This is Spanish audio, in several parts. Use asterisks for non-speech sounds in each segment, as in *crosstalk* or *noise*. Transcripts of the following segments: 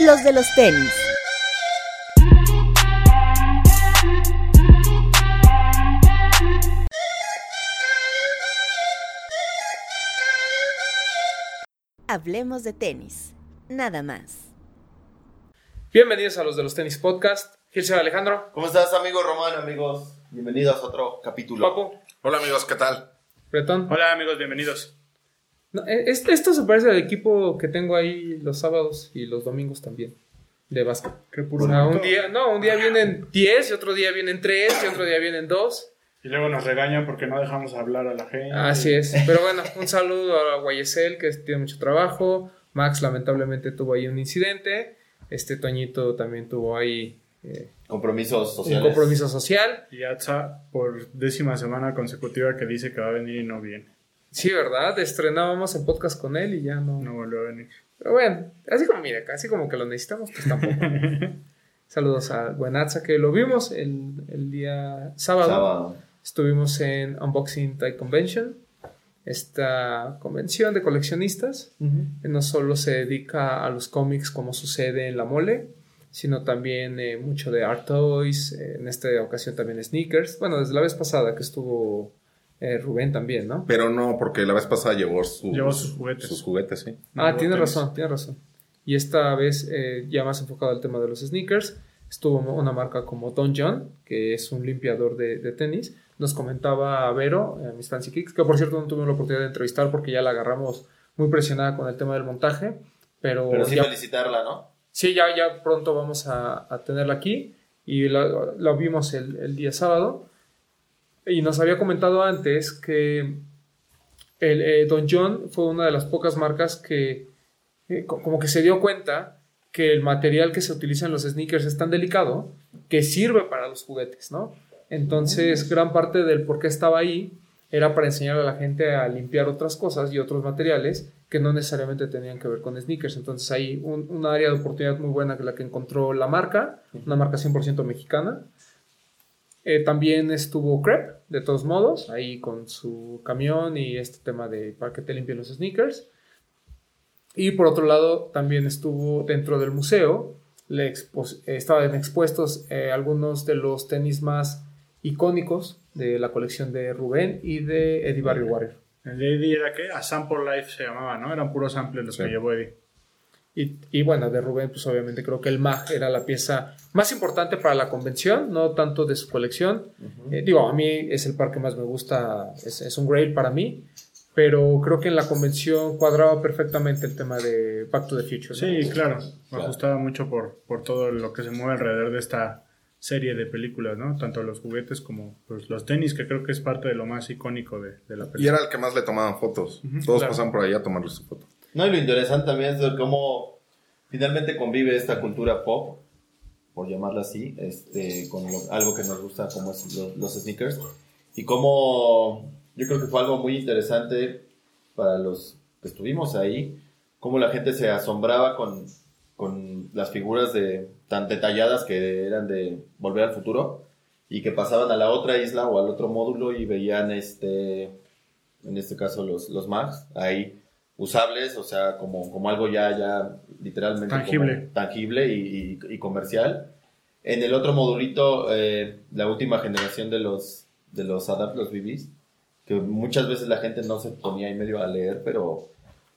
los de los tenis. Hablemos de tenis, nada más. Bienvenidos a los de los tenis podcast. Gilser Alejandro, ¿Cómo estás, amigo Román, amigos? Bienvenidos a otro capítulo. Papo, Hola amigos, ¿qué tal? Bretón. Hola amigos, bienvenidos. No, este- esto se parece al equipo que tengo ahí los sábados y los domingos también, de básquet. Qué O puro sea, un día, no, un día vienen 10 y otro día vienen 3 y otro día vienen 2. Y luego nos regañan porque no dejamos hablar a la gente. Así es. Pero bueno, un saludo a Guayesel que tiene mucho trabajo. Max lamentablemente tuvo ahí un incidente. Este Toñito también tuvo ahí eh, Compromisos un sociales. compromiso social. Y Atza por décima semana consecutiva que dice que va a venir y no viene. Sí, ¿verdad? Estrenábamos el podcast con él y ya no. No volvió a venir. Pero bueno, así como, mira, así como que lo necesitamos, pues tampoco. *laughs* Saludos a Buenazza, que lo vimos el, el día sábado. Sábado. Estuvimos en Unboxing Thai Convention, esta convención de coleccionistas, que no solo se dedica a los cómics como sucede en la mole, sino también eh, mucho de art toys, eh, en esta ocasión también sneakers. Bueno, desde la vez pasada que estuvo eh, Rubén también, ¿no? Pero no, porque la vez pasada llevó, su- Llevó sus juguetes. Sus juguetes, sí. Ah, No, tiene razón, tiene razón. Y esta vez eh, ya más enfocado al tema de los sneakers, estuvo una marca como Don John, que es un limpiador de, de tenis. Nos comentaba Vero, eh, Miss Fancy Kicks, que por cierto no tuve la oportunidad de entrevistar porque ya la agarramos muy presionada con el tema del montaje. Pero, Pero sí ya, felicitarla, ¿no? sí, ya, ya pronto vamos a, a tenerla aquí. Y la, la vimos el, el día sábado. Y nos había comentado antes que el, eh, Don John fue una de las pocas marcas que eh, co- como que se dio cuenta que el material que se utiliza en los sneakers es tan delicado que sirve para los juguetes, ¿no? Entonces, gran parte del por qué estaba ahí era para enseñar a la gente a limpiar otras cosas y otros materiales que no necesariamente tenían que ver con sneakers. Entonces, hay un, un área de oportunidad muy buena que la que encontró la marca, una marca 100% mexicana. Eh, también estuvo Crep, de todos modos, ahí con su camión y este tema de para que te limpien los sneakers. Y por otro lado, también estuvo dentro del museo, le expo- estaban expuestos eh, algunos de los tenis más icónicos de la colección de Rubén y de Eddie Barry Warrior. El de Eddie era que a Sample Life se llamaba, ¿no? Eran puros samples los Sí. que llevó Eddie. Y, y bueno, de Rubén, pues obviamente creo que el MAG era la pieza más importante para la convención, no tanto de su colección. Eh, digo, a mí es el par que más me gusta, es, es un grail para mí, pero creo que en la convención cuadraba perfectamente el tema de Back to the Future. ¿no? Sí, claro. Me Claro. ajustaba mucho por, por todo lo que se mueve alrededor de esta serie de películas, ¿no? Tanto los juguetes como pues, los tenis, que creo que es parte de lo más icónico de, de la película. Y era el que más le tomaban fotos. Todos claro. pasaban por ahí a tomarle su foto. No, y lo interesante también es cómo finalmente convive esta cultura pop, por llamarla así, este, con algo que nos gusta como es lo- los, sneakers. Y cómo yo creo que fue algo muy interesante para los que estuvimos ahí, cómo la gente se asombraba con, con las figuras de, tan detalladas que eran de Volver al Futuro y que pasaban a la otra isla o al otro módulo y veían este en este caso los, los Macs ahí usables, o sea, como, como algo ya, ya literalmente como Tangible. tangible y, y- y comercial. En el otro modulito, eh, la última generación de los, de los Adapt, los BBs, que muchas veces la gente no se ponía ahí medio a leer, pero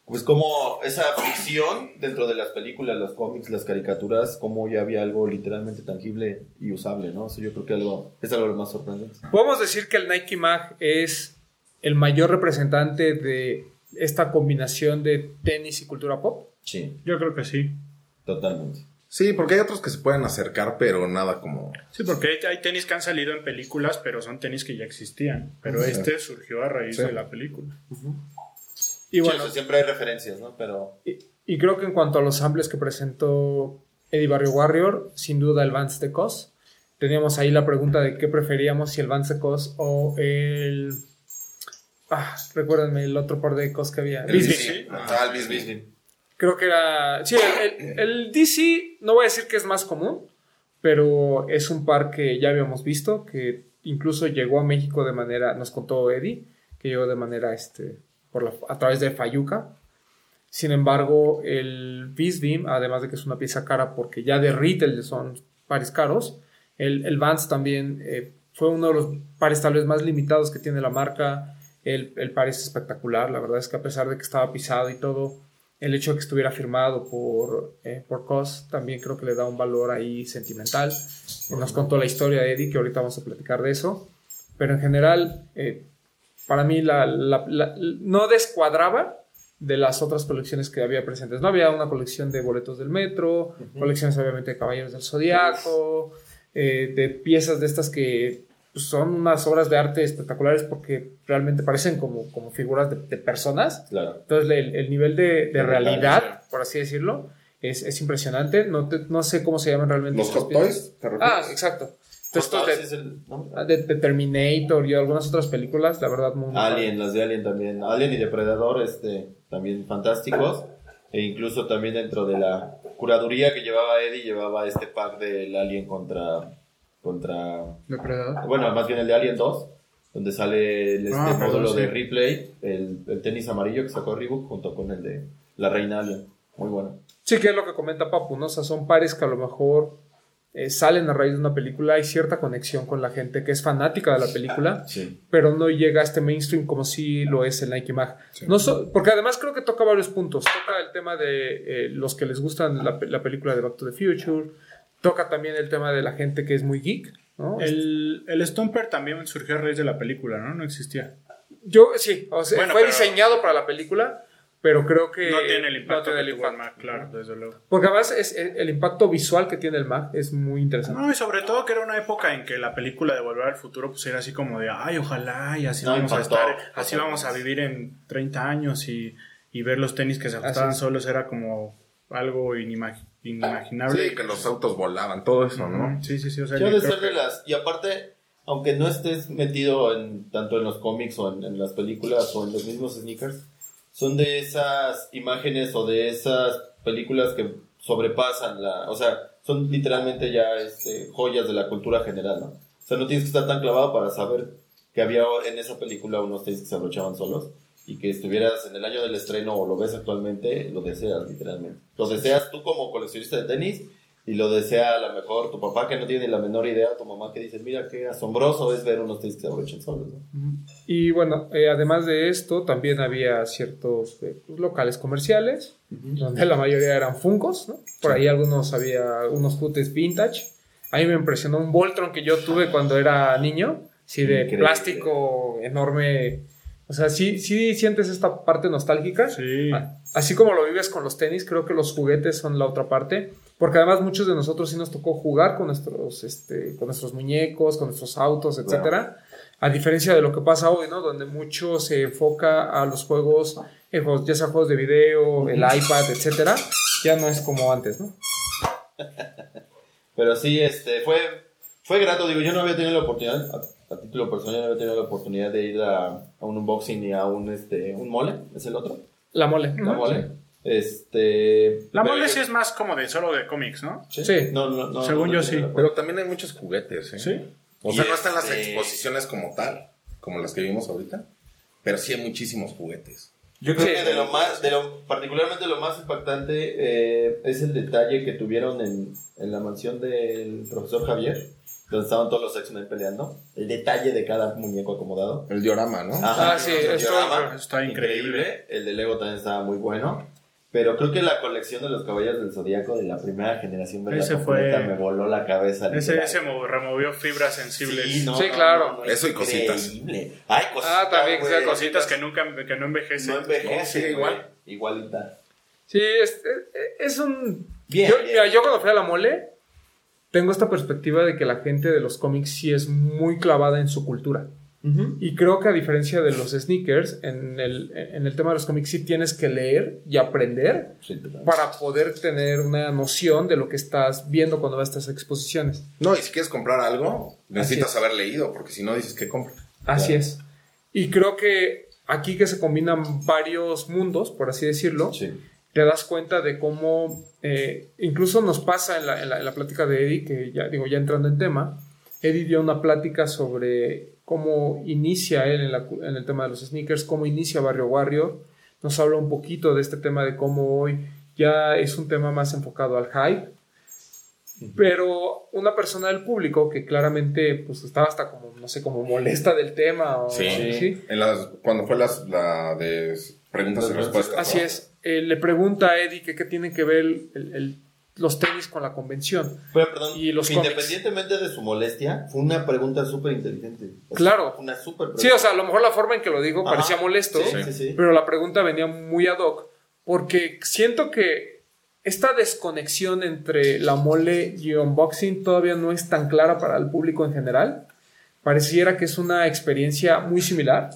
pues como esa ficción dentro de las películas, los cómics, las caricaturas, como ya había algo literalmente tangible y usable, ¿no? Eso yo creo que algo, es algo de lo más sorprendente. Podemos decir que el Nike Mag es el mayor representante de esta combinación de tenis y cultura pop. Sí, Yo creo que sí. totalmente. Sí, porque hay otros que se pueden acercar, pero nada como... Sí, porque hay, hay tenis que han salido en películas, pero son tenis que ya existían. Pero Sí. este surgió a raíz Sí. de la película. Y Sí, bueno, sea, siempre hay referencias, ¿no? Pero y, y creo que en cuanto a los samples que presentó Eddie Barrio Warrior, sin duda el Vance de Cos. Teníamos ahí la pregunta de qué preferíamos, si el Vance de Cos o el... Ah, recuérdenme el otro par de Cos que había. El Bisbee. DC. Ah, el Bisbee. Creo que era. Sí, el, el- el DC, no voy a decir que es más común, pero es un par que ya habíamos visto, que incluso llegó a México de manera, nos contó Eddie, que llegó de manera, este, por la- a través de Fayuca. Sin embargo, el Beast Beam, además de que es una pieza cara porque ya de retail son pares caros, el, el Vans también eh, fue uno de los pares tal vez más limitados que tiene la marca. El, el par es espectacular, la verdad es que a pesar de que estaba pisado y todo, el hecho de que estuviera firmado por, eh, por COS también creo que le da un valor ahí sentimental. Nos contó la historia de Eddie, que ahorita vamos a platicar de eso. Pero en general, eh, para mí la, la- la- no descuadraba de las otras colecciones que había presentes. No había una colección de boletos del metro, colecciones obviamente de Caballeros del Zodiaco, eh, de piezas de estas que pues, son unas obras de arte espectaculares porque realmente parecen como, como figuras de, de personas. Claro. Entonces el, el nivel de, de realidad, por así decirlo, es, es impresionante. No, te- no sé cómo se llaman realmente. ¿Los Hot. Toys? Ah, exacto. Entonces, de, es el- ¿no? de, de Terminator y algunas otras películas, la verdad, muy, muy Alien, las de Alien también. Alien y Depredador, este, también fantásticos. E incluso también dentro de la curaduría que llevaba Eddie, llevaba este pack del Alien contra. Contra Depredador. bueno, más bien el de Alien 2, donde sale el, este Ah, perdón, módulo sí. de replay, el, el tenis amarillo que sacó Reebok junto con el de la Reina Alien. Muy bueno. Sí, que es lo que comenta Papu, ¿no? O sea, son pares que a lo mejor eh, salen a raíz de una película, hay cierta conexión con la gente que es fanática de la película, *laughs* Sí. pero no llega a este mainstream como si lo es el Nike Mag. Sí. No so- porque además creo que toca varios puntos. Toca el tema de eh, los que les gustan la, pe- la película de Back to the Future, toca también el tema de la gente que es muy geek, ¿no? El, el Stomper también surgió a raíz de la película, ¿no? No existía. Yo, sí, o sea, Bueno, fue pero- diseñado para la película, pero creo que No tiene el impacto no tiene que el tuvo el impacto. Mac, claro, desde luego. Porque además es, el el impacto visual que tiene el Mac es muy interesante. No, y sobre todo que era una época en que la película de Volver al Futuro pues era así como de, ay, ojalá, y así No, vamos impactó, a estar, así vamos a vivir en 30 años y, y ver los tenis que se ajustaban solos era como algo inimag- inimaginable. Sí, que los autos volaban, todo eso, ¿no? Sí, sí, sí, o sea, yo de creo ser de que- las. Y aparte, aunque no estés metido en tanto en los cómics o en, en las películas o en los mismos sneakers, son de esas imágenes o de esas películas que sobrepasan la. O sea, son literalmente ya este, joyas de la cultura general, ¿no? O sea, no tienes que estar tan clavado para saber que había en esa película unos tenis que se abrochaban solos y que estuvieras en el año del estreno o lo ves actualmente, lo deseas literalmente. Lo deseas tú como coleccionista de tenis y lo desea a lo mejor tu papá que no tiene la menor idea, tu mamá que dice, mira qué asombroso es ver unos tenis que se solos. ¿no? Y bueno, eh, además de esto, también había ciertos eh, locales comerciales, donde la mayoría eran Funcos, ¿no? Por ahí algunos había unos cutes vintage. A mí me impresionó un Voltron que yo tuve cuando era niño, sí, de Increíble. plástico enorme. O sea, sí, sí sientes esta parte nostálgica. Sí. Así como lo vives con los tenis, creo que los juguetes son la otra parte. Porque además muchos de nosotros sí nos tocó jugar con nuestros, este, con nuestros muñecos, con nuestros autos, etcétera. A diferencia de lo que pasa hoy, ¿no? Donde mucho se enfoca a los juegos, eh, juegos, ya sea juegos de video, el iPad, etcétera. Ya no es como antes, ¿no? *laughs* Pero sí, este, fue, fue grato, digo, yo no había tenido la oportunidad, a, título personal, no había tenido la oportunidad de ir a, a un unboxing y a un, este, un mole, es el otro, La mole. la mole. Este, La mole yo- sí es más como de solo de cómics, ¿no? ¿Sí? Sí. No, no, no, Según no yo sí. Pero también hay muchos juguetes, ¿eh? Sí. O sea, Y no están las este- exposiciones como tal, como las que vimos ahorita, pero sí hay muchísimos juguetes. Yo creo Sí. que de lo más, de lo, particularmente lo más impactante eh, es el detalle que tuvieron en, en la mansión del profesor Javier, donde estaban todos los X-Men peleando. El detalle de cada muñeco acomodado. El diorama, ¿no? Ajá, Ah, sí, el esto- diorama, está increíble. El de Lego también estaba muy bueno. Pero creo que la colección de los caballeros del Zodíaco de la primera generación verla Ese completa fue- me voló la cabeza. Ese, ese mo- removió fibras sensibles. Sí, no, Sí, no, claro. no, Eso y cositas. increíble. Ay, cositas. Ah, también, sea, Cositas que nunca que no envejecen. No envejece, No, sí, igual. Igualita. Sí, es, es un... Bien, yo, bien. mira, yo cuando fui a la mole, tengo esta perspectiva de que la gente de los cómics sí es muy clavada en su cultura. Y creo que a diferencia de los sneakers, en el, en el tema de los cómics sí tienes que leer y aprender Sí, para poder tener una noción de lo que estás viendo cuando vas a estas exposiciones. No, y si quieres comprar algo, necesitas es. haber leído, porque si no dices que compra. Así Claro. es. Y creo que aquí que se combinan varios mundos, por así decirlo, Sí. Te das cuenta de cómo, eh, incluso nos pasa en la, en, la, en la plática de Eddie, que ya digo, ya entrando en tema, Eddie dio una plática sobre cómo inicia él en, la cu- en el tema de los sneakers, cómo inicia Barrio Warrior, nos habla un poquito de este tema de cómo hoy ya es un tema más enfocado al hype. Pero una persona del público que claramente pues estaba hasta como, no sé, como molesta del tema. O, Sí. ¿sí? En las, cuando fue las, la de preguntas y respuestas. Así ¿no? es. Eh, le pregunta a Eddie que qué tienen que ver el- el- los tenis con la convención. Pero, perdón, Y los cómics. independientemente de su molestia, fue una pregunta súper inteligente. O sea, Claro. Una súper pregunta. Sí, o sea, a lo mejor la forma en que lo digo Ajá. parecía molesto, Sí, sí, sí. pero la pregunta venía muy ad hoc, porque siento que esta desconexión entre la mole y unboxing todavía no es tan clara para el público en general. Pareciera que es una experiencia muy similar,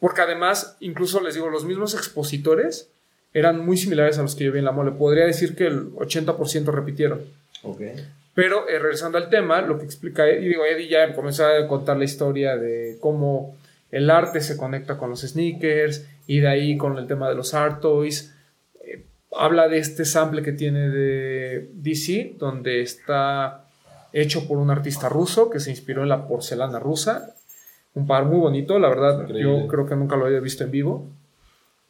porque además, incluso les digo, los mismos expositores eran muy similares a los que yo vi en la mole. Podría decir que el 80% repitieron. Ok. Pero eh, regresando al tema, lo que explica, y digo, Eddie ya comenzó a contar la historia de cómo el arte se conecta con los sneakers y de ahí con el tema de los art toys. Eh, habla de este sample que tiene de DC, donde está hecho por un artista ruso que se inspiró en la porcelana rusa. Un par muy bonito, la verdad, Increíble. yo creo que nunca lo había visto en vivo.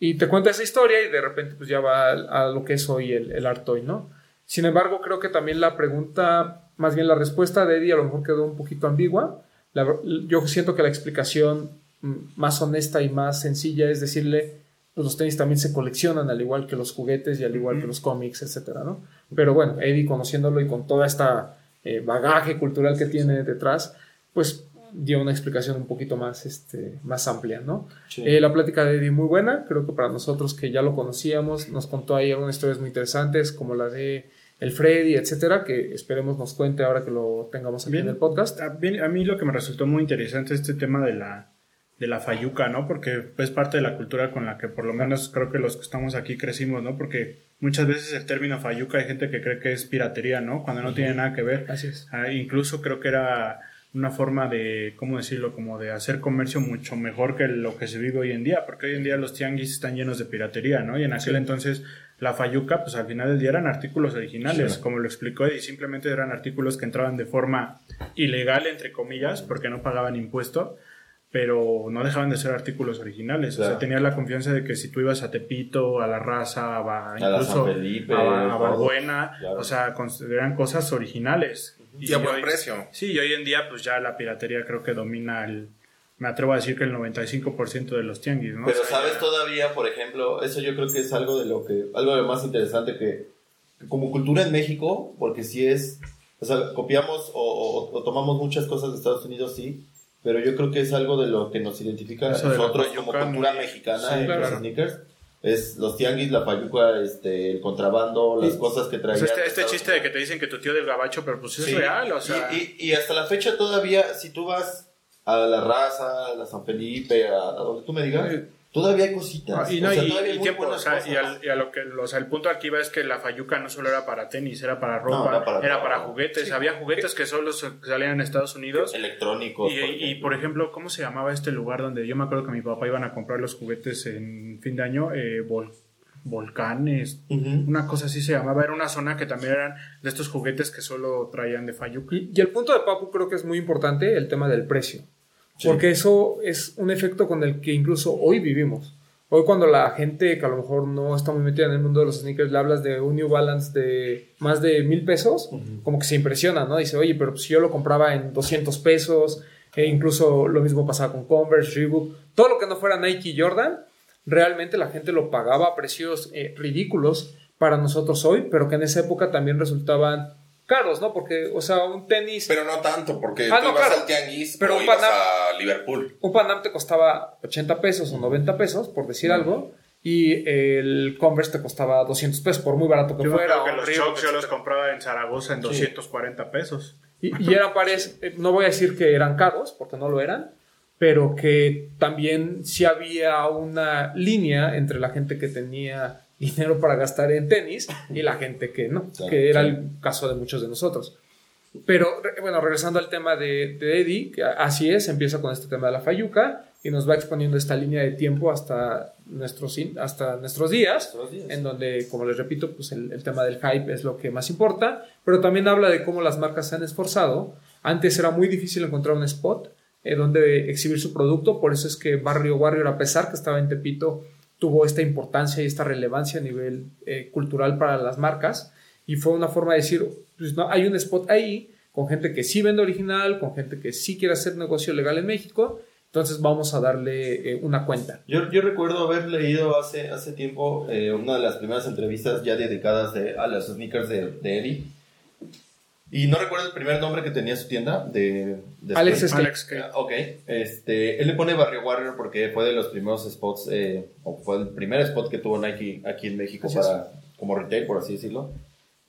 Y te cuenta esa historia y de repente pues ya va a, a lo que es hoy el, el art toy, ¿no? Sin embargo, creo que también la pregunta, más bien la respuesta de Eddie a lo mejor quedó un poquito ambigua. La- yo siento que la explicación mm, más honesta y más sencilla es decirle, pues los tenis también se coleccionan al igual que los juguetes y al igual que los cómics, etcétera, ¿no? Pero bueno, Eddie conociéndolo y con toda esta eh, bagaje cultural que tiene detrás, pues dio una explicación un poquito más, este, más amplia, ¿no? Sí. Eh, la plática de Eddie muy buena, creo que para nosotros que ya lo conocíamos, nos contó ahí algunas historias muy interesantes, como la de el Freddy, etcétera, que esperemos nos cuente ahora que lo tengamos aquí Bien. en el podcast. A, bien, a mí lo que me resultó muy interesante es este tema de la, de la fayuca, ¿no? Porque es parte de la cultura con la que por lo menos creo que los que estamos aquí crecimos, ¿no? Porque muchas veces el término fayuca hay gente que cree que es piratería, ¿no? Cuando no tiene nada que ver. Así es. Ah, incluso creo que era una forma de, ¿cómo decirlo? Como de hacer comercio mucho mejor que lo que se vive hoy en día, porque hoy en día los tianguis están llenos de piratería, ¿no? Y en aquel entonces la fayuca, pues al final del día eran artículos originales, Sí. como lo explicó y simplemente eran artículos que entraban de forma ilegal, entre comillas, porque no pagaban impuesto, pero no dejaban de ser artículos originales. O sea, tenías la confianza de que si tú ibas a Tepito, a La Raza, a, incluso San Felipe, a, a. Balbuena, Claro. o sea, eran cosas originales. Y a buen hoy- precio. Sí, y hoy en día pues ya la piratería creo que domina el, me atrevo a decir que el 95% de los tianguis, ¿no? Pero O sea, sabes ya- todavía, por ejemplo, eso yo creo que es algo de lo que, algo de lo más interesante que, que como cultura en México, porque sí es, o sea, copiamos o, o- o tomamos muchas cosas de Estados Unidos, sí, pero yo creo que es algo de lo que nos identifica a Eso nosotros como cultura mexicana sí, en claro. los sneakers. Es los tianguis, la payuca, este, el contrabando, las cosas que o traían. sea, este, este chiste de que te dicen que tu tío del gabacho, pero pues es Sí. real, o sea... Y, y- y hasta la fecha todavía, si tú vas a la raza, a la San Felipe, a, a donde tú me digas, Sí. Todavía hay cositas. Ah, y, no, O sea, y- hay o sea, y, al- y a lo que, o sea, el punto aquí va es que la fayuca no solo era para tenis, era para No, ropa, era para era todo. para juguetes, había juguetes que solo se- salían en Estados Unidos. electrónicos. Y, por y, ejemplo. por ejemplo, ¿cómo se llamaba este lugar donde yo me acuerdo que mi papá iban a comprar los juguetes en fin de año? Eh, vol- volcanes, una cosa así se llamaba. Era una zona que también eran de estos juguetes que solo traían de Fayuca. Y, y el punto de Papu creo que es muy importante, el tema del precio. Sí. Porque eso es un efecto con el que incluso hoy vivimos. Hoy cuando la gente que a lo mejor no está muy metida en el mundo de los sneakers le hablas de un New Balance de más de mil pesos, como que se impresiona, ¿no? Dice, oye, pero pues si yo lo compraba en 200 pesos, e incluso lo mismo pasaba con Converse, Reebok, todo lo que no fuera Nike y Jordan, realmente la gente lo pagaba a precios eh, ridículos para nosotros hoy, pero que en esa época también resultaban caros, ¿no? Porque, o sea, un tenis... Pero no tanto, porque Ah, tú no, ibas claro. al tianguis Pero o un ibas Panam- a Liverpool. Un Panam te costaba 80 pesos o 90 pesos, por decir algo, y el Converse te costaba 200 pesos, por muy barato que Yo fuera. acuerdo que los Reebok, Chucks yo los compraba en Zaragoza en 240 pesos. Y, y eran pares, eh, no voy a decir que eran caros, porque no lo eran, pero que también sí había una línea entre la gente que tenía dinero para gastar en tenis y la gente que no, Claro, que era el caso de muchos de nosotros. Pero bueno, regresando al tema de, de Eddie, que así es, empieza con este tema de la Fayuca y nos va exponiendo esta línea de tiempo hasta nuestros, hasta nuestros días, Nuestros días. en donde, como les repito, pues el, el tema del hype es lo que más importa, pero también habla de cómo las marcas se han esforzado. Antes era muy difícil encontrar un spot eh, donde exhibir su producto, por eso es que Barrio Warrior, a pesar que estaba en Tepito, tuvo esta importancia y esta relevancia a nivel eh, cultural para las marcas y fue una forma de decir, pues no, hay un spot ahí con gente que sí vende original, con gente que sí quiere hacer negocio legal en México, entonces vamos a darle eh, una cuenta. Yo, yo recuerdo haber leído hace, hace tiempo eh, una de las primeras entrevistas ya dedicadas de, a las sneakers de, de Eddie. Y no recuerdo el primer nombre que tenía su tienda de... de Alex Skate. Alex Skate. Ah, Ok, este, él le pone Barrio Warrior porque fue de los primeros spots, eh, o fue el primer spot que tuvo Nike aquí en México Así es. para, como retail, por así decirlo.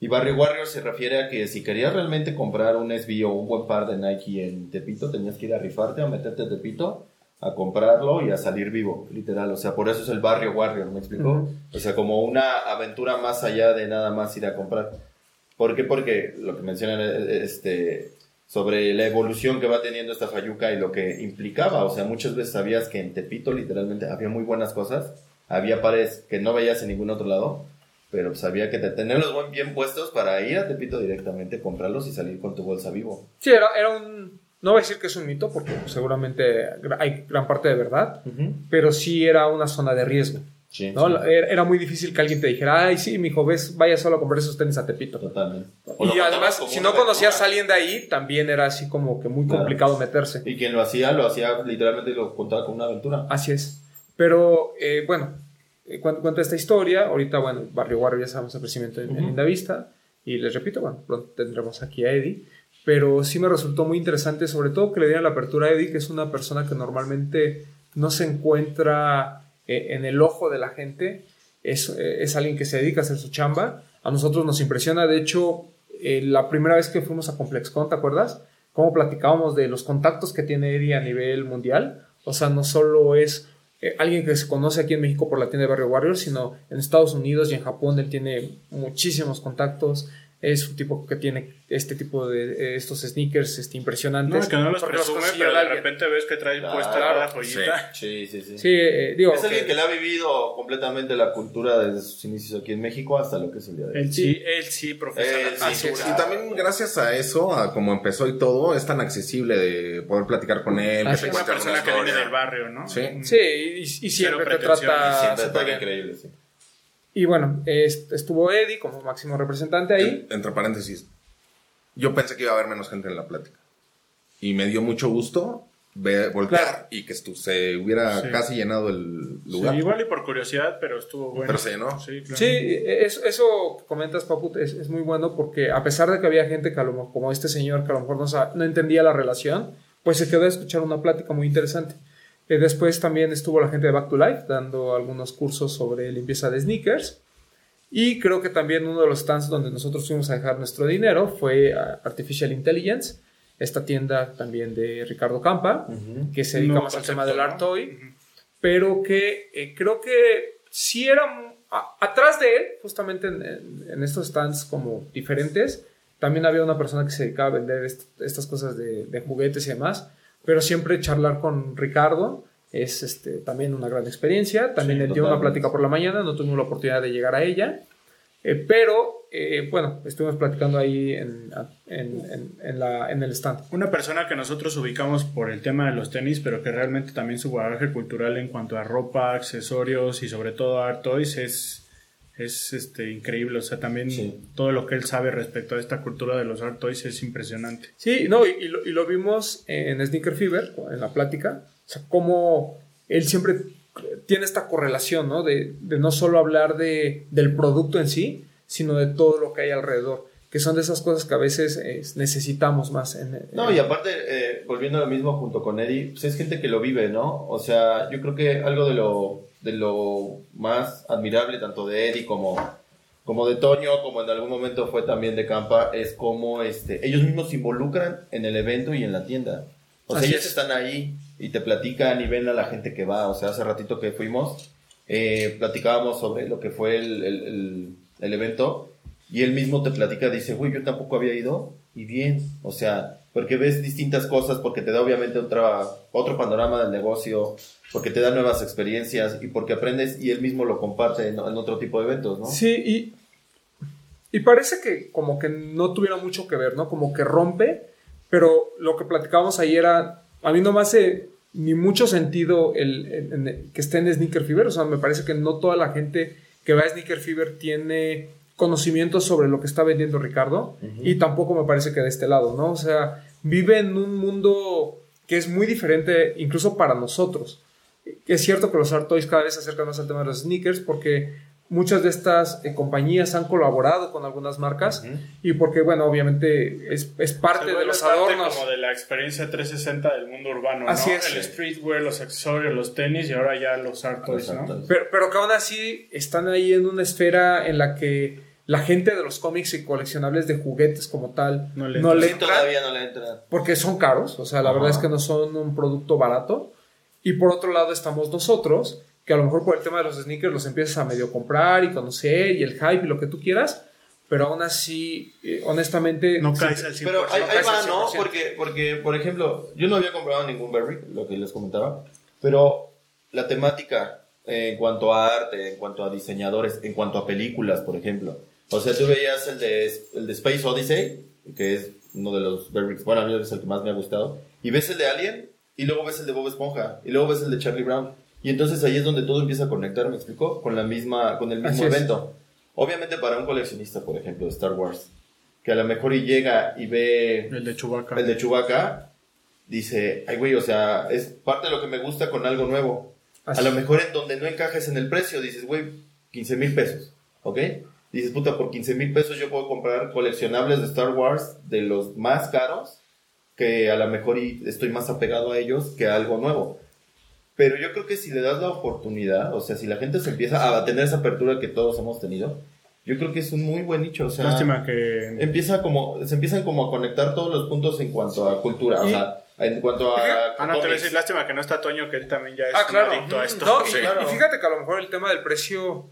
Y Barrio Warrior se refiere a que si querías realmente comprar un SB o un buen par de Nike en Tepito, tenías que ir a rifarte, a meterte a Tepito, a comprarlo y a salir vivo, literal. O sea, por eso es el Barrio Warrior, ¿me explicó? Ujú. O sea, como una aventura más allá de nada más ir a comprar. ¿Por qué? Porque lo que mencionan este, sobre la evolución que va teniendo esta Fayuca y lo que implicaba. O sea, muchas veces sabías que en Tepito literalmente había muy buenas cosas. Había pares que no veías en ningún otro lado. Pero había que tenerlos buen- bien puestos para ir a Tepito directamente, comprarlos y salir con tu bolsa vivo. Sí, era, era un... No voy a decir que es un mito, porque seguramente hay gran parte de verdad, pero sí era una zona de riesgo. Sí, ¿no? sí, Era, era muy difícil que alguien te dijera, ay, sí, mi hijo, ves, vaya solo a comprar esos tenis a Tepito. totalmente. Y además, si no conocías a alguien de ahí, también era así como que muy Claro. complicado meterse. Y quien lo hacía, lo hacía literalmente lo contaba como una aventura. Así es. Pero, eh, bueno, eh, cuento, cuento esta historia. Ahorita, bueno, Barrio Warrior ya sabemos el crecimiento en, en Ujú. Linda Vista. Y les repito, bueno, pronto tendremos aquí a Eddie. Pero sí me resultó muy interesante, sobre todo que le dieran la apertura a Eddie, que es una persona que normalmente no se encuentra eh, en el ojo de la gente. Es, eh, es alguien que se dedica a hacer su chamba. A nosotros nos impresiona, de hecho, eh, la primera vez que fuimos a ComplexCon, ¿te acuerdas? Cómo platicábamos de los contactos que tiene Eddie a nivel mundial. O sea, no solo es alguien que se conoce aquí en México por la tienda de Barrio Warrior, sino en Estados Unidos y en Japón él tiene muchísimos contactos. Es un tipo que tiene este tipo de eh, estos sneakers este, impresionantes. No, que no los presume, pero de alguien. repente ves que trae Claro, puesta cada joyita. Sí, sí, sí. Sí, eh, digo, Es alguien que- le ha vivido completamente la cultura desde sus inicios aquí en México hasta lo que es el día de hoy. Él sí, él sí profesa Él la. Y también gracias a eso, a cómo empezó y todo, es tan accesible de poder platicar con él, Así te es. Una persona que viene del barrio, ¿no? Sí. Sí, y, y siempre te trata Siempre súper está bien. increíble, sí. Y bueno, est- estuvo Eddie como máximo representante ahí. En- Entre paréntesis, yo pensé que iba a haber menos gente en la plática. Y me dio mucho gusto ver, voltear Claro. y que estu- se hubiera Sí. casi llenado el Sí, lugar. igual y por curiosidad, pero estuvo bueno. Pero se llenó. Sí, claro. Sí, es- eso que comentas, Papu, es, es muy bueno porque a pesar de que había gente que a lo mejor, como este señor, que a lo mejor no, no entendía la relación, pues se quedó a escuchar una plática muy interesante. Eh, después también estuvo la gente de Back to Life dando algunos cursos sobre limpieza de sneakers. Y creo que también uno de los stands donde nosotros fuimos a dejar nuestro dinero fue Artificial Intelligence, esta tienda también de Ricardo Campa, que se dedica Nuevo más al tema del ¿no? art toy, pero que eh, creo que sí era a- atrás de él, justamente en, en- en estos stands como diferentes, también había una persona que se dedicaba a vender est- estas cosas de, de juguetes y demás, pero siempre charlar con Ricardo es este, también una gran experiencia. También Sí, él dio una plática por la mañana, no tuvimos la oportunidad de llegar a ella, eh, pero eh, bueno, estuvimos platicando ahí en, en- en- en la- en el stand. Una persona que nosotros ubicamos por el tema de los tenis, pero que realmente también su bagaje cultural en cuanto a ropa, accesorios y sobre todo art toys es, es este, increíble. O sea, también Sí. todo lo que él sabe respecto a esta cultura de los art toys es impresionante. Sí, no, y, y lo, y lo vimos en Sneaker Fever, en la plática, o sea, cómo él siempre tiene esta correlación, ¿no? De, de no solo hablar de, del producto en sí, sino de todo lo que hay alrededor, que son de esas cosas que a veces eh, necesitamos más. En, No, y aparte, eh, volviendo a lo mismo junto con Eddie, pues es gente que lo vive, ¿no? O sea, yo creo que algo de lo, de lo más admirable, tanto de Eddie como, como de Toño, como en algún momento fue también de Campa, es cómo este, ellos mismos se involucran en el evento y en la tienda. O sea, ellos es. están ahí y te platican y ven a la gente que va. O sea, hace ratito que fuimos, eh, platicábamos sobre lo que fue el, el- el- el evento y él mismo te platica, dice, güey, yo tampoco había ido y bien, o sea, porque ves distintas cosas, porque te da obviamente otra, otro panorama del negocio, porque te da nuevas experiencias y porque aprendes y él mismo lo comparte en, en otro tipo de eventos, ¿no? Sí, y, y parece que como que no tuviera mucho que ver, ¿no? Como que rompe, pero lo que platicábamos ahí era, a mí nomás se, ni mucho sentido el, el- el- que esté en Sneaker Fever. O sea, me parece que no toda la gente que va a Sneaker Fever tiene conocimiento sobre lo que está vendiendo Ricardo. Y tampoco me parece que de este lado, ¿no? O sea, vive en un mundo que es muy diferente incluso para nosotros. Es cierto que los Art Toys cada vez se acercan más al tema de los sneakers porque muchas de estas eh, compañías han colaborado con algunas marcas y porque, bueno, obviamente es, es parte de los parte adornos. como de la experiencia 360 del mundo urbano, Así ¿no? es. El streetwear, los accesorios, los tenis y ahora ya los art toys, ¿no? Pero, pero que aún así están ahí en una esfera en la que la gente de los cómics y coleccionables de juguetes como tal No no le le, entra. Todavía no le entra. porque son caros, o sea, la Ajá. verdad es que no son un producto barato. Y por otro lado estamos nosotros, que a lo mejor por el tema de los sneakers los empiezas a medio comprar y conocer y el hype y lo que tú quieras, pero aún así, eh, honestamente... No sí- caes al 100%. Pero ahí, no ahí va, ¿no? 100%. Porque, porque, por ejemplo, yo no había comprado ningún Berry, lo que les comentaba, pero la temática eh, en cuanto a arte, en cuanto a diseñadores, en cuanto a películas, por ejemplo. O sea, tú veías el de, el de Space Odyssey, que es uno de los Berry, bueno, a mí es el que más me ha gustado, y ves el de Alien, y luego ves el de Bob Esponja, y luego ves el de Charlie Brown. Y entonces ahí es donde todo empieza a conectar, ¿me explico? Con la misma, con el mismo Así es. evento. Obviamente para un coleccionista, por ejemplo, de Star Wars, que a lo mejor y llega y ve El de Chewbacca. el de Chewbacca, dice, ay güey, o sea, es parte de lo que me gusta con algo nuevo. Así A lo mejor en donde no encajes en el precio, dices, güey, 15 mil pesos, ¿ok? Dices, puta, por 15 mil pesos yo puedo comprar coleccionables de Star Wars de los más caros, que a lo mejor y estoy más apegado a ellos que a algo nuevo. Pero yo creo que si le das la oportunidad, o sea, si la gente se empieza a tener esa apertura que todos hemos tenido, yo creo que es un muy buen nicho, o sea... Lástima que... empieza como se empiezan como a conectar todos los puntos en cuanto a cultura o Y- sea en cuanto a Ah, no, te voy a decir, lástima que no está Toño, que él también ya es Ah, claro. adicto a esto. No, y, *laughs* Sí. y fíjate que a lo mejor el tema del precio.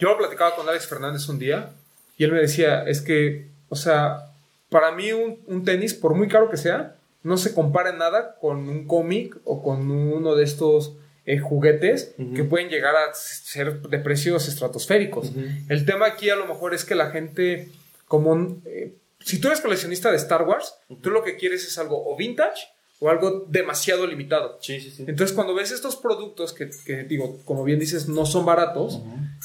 Yo lo platicaba con Alex Fernández un día y él me decía: es que, o sea, para mí un, un tenis, por muy caro que sea, no se compara en nada con un cómic o con uno de estos eh, juguetes que pueden llegar a ser de precios estratosféricos. El tema aquí a lo mejor es que la gente, como. eh, si tú eres coleccionista de Star Wars, tú lo que quieres es algo o vintage o algo demasiado limitado. sí sí sí Entonces, cuando ves estos productos que, que, digo, como bien dices, no son baratos,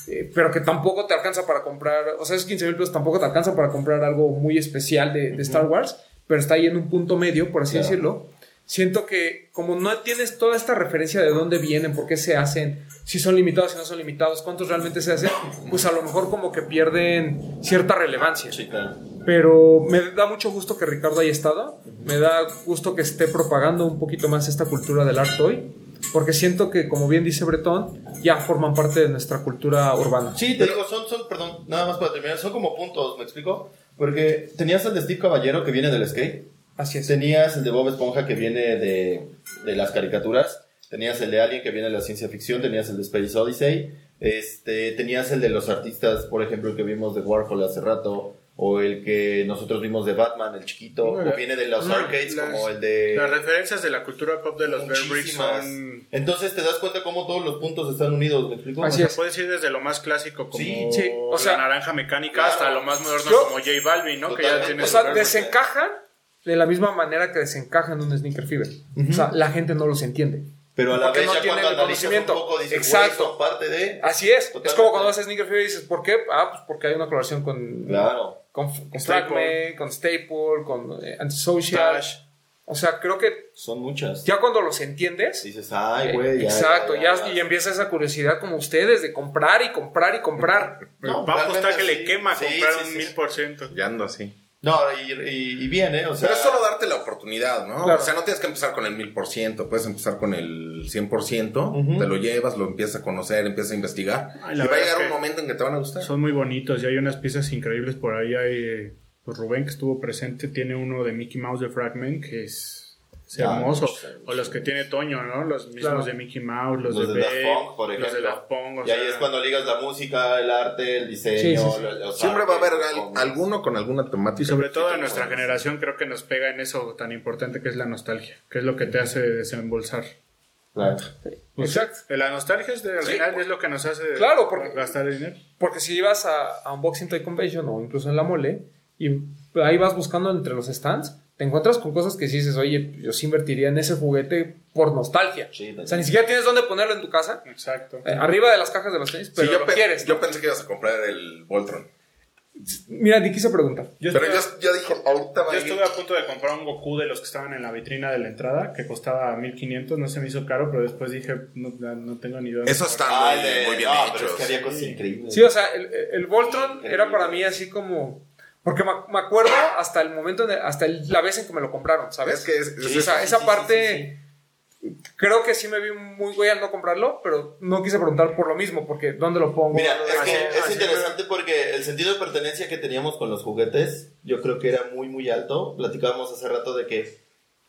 eh, pero que tampoco te alcanza para comprar, o sea, esos 15 mil pesos tampoco te alcanza para comprar algo muy especial de, de Star Wars, pero está ahí en un punto medio, por así Claro. decirlo. Siento que como no tienes toda esta referencia de dónde vienen, por qué se hacen, si son limitados, si no son limitados, cuántos realmente se hacen, pues a lo mejor como que pierden cierta relevancia. sí claro Pero me da mucho gusto que Ricardo haya estado. Me da gusto que esté propagando un poquito más esta cultura del art toy. Porque siento que, como bien dice Bretón, ya forman parte de nuestra cultura urbana. sí te digo son son perdón nada más para terminar son como puntos me explico porque tenías el de Steve Caballero que viene del skate. Así es. tenías el de Bob Esponja que viene de, de las caricaturas. Tenías el de Alien que viene de la ciencia ficción. Tenías el de Space Odyssey. Este tenías el de los artistas por ejemplo que vimos de Warhol hace rato o el que nosotros vimos de Batman el chiquito o viene de los no, arcades las- como el de Las referencias de la cultura pop de los Bear Bricks son... Entonces te das cuenta cómo todos los puntos están unidos, ¿me explico? Así O sea, es. puedes ir desde lo más clásico como Sí, sí, o sea, la naranja mecánica claro. hasta lo más moderno Yo- como J Balvin, ¿no? Que ya Totalmente. tiene O sea, desencajan de la misma manera que desencajan un sneaker fever. O sea, la gente no los entiende. Pero a la vez no ya cuando el analizas un conocimiento. poco dices, Exacto. parte de... Así es. Totalmente. Es como cuando vas a sneaker fever y dices, ¿por qué? Ah, pues porque hay una colaboración con, Claro. Con, con. Fragment, con Staple, con eh, Antisocial. O sea, creo que Son muchas. ya cuando los entiendes, Dices, ay, eh, güey. ya, exacto, ya, ya, y empieza esa curiosidad como ustedes de comprar y comprar y comprar. No, Papo está realmente que le quema Sí, comprar sí, un mil por ciento. Ya ando así. No, y, y, y bien, ¿eh? O sea... Pero es solo darte la oportunidad, ¿no? Claro. O sea, no tienes que empezar con el mil por ciento, puedes empezar con el 100%, Ujú. te lo llevas, lo empiezas a conocer, empiezas a investigar. Ay, y va a llegar un momento en que te van a gustar. Son muy bonitos y hay unas piezas increíbles por ahí. Hay, pues Rubén que estuvo presente tiene uno de Mickey Mouse de Fragment que es, es hermoso. muchos. O los que tiene Toño, ¿no? Los mismos Claro. de Mickey Mouse, los, Los de, de Daft Babe, Punk, por los de. Daft Punk. o Y ahí sea, es cuando ligas la música, el arte, el diseño. Sí, sí, sí. los- los Siempre va a haber al- alguno con alguna temática. Y sobre todo en nuestra generación creo que nos pega en eso tan importante que es la nostalgia, que es lo que te hace desembolsar. Claro. Exacto. La nostalgia es de, al Sí. final es lo que nos hace Claro, porque- gastar el dinero. Porque si ibas a, a Unboxing Toy Convention o incluso en la mole y ahí vas buscando entre los stands, te encuentras con cosas que sí dices, oye, yo sí invertiría en ese juguete por nostalgia. Sí, O sea, ni siquiera tienes dónde ponerlo en tu casa, Exacto. eh, arriba de las cajas de los tenis, pero Sí, yo, lo quieres. yo pensé que ibas a comprar el Voltron. Mira, ni quise preguntar. Yo Pero estuve, yo, yo dije, ahorita va yo a ir. estuve a punto de comprar un Goku de los que estaban en la vitrina de la entrada, que costaba 1500, no se me hizo caro, pero después dije, no, no tengo ni idea. Eso está muy, de- muy bien no, hecho. pero es que había cosas increíbles. Sí, o sea, el, el Voltron era para mí así como... Porque me, me acuerdo hasta el momento, de- hasta el- la vez en que me lo compraron, ¿sabes? Es que es- Sí, es- o sea, sí, esa sí, parte... Creo que sí me vi muy güey al no comprarlo, pero no quise preguntar por lo mismo, porque ¿dónde lo pongo? Mira, ¿Dónde es que es interesante porque el sentido de pertenencia que teníamos con los juguetes, yo creo que era muy, muy alto. Platicábamos hace rato de que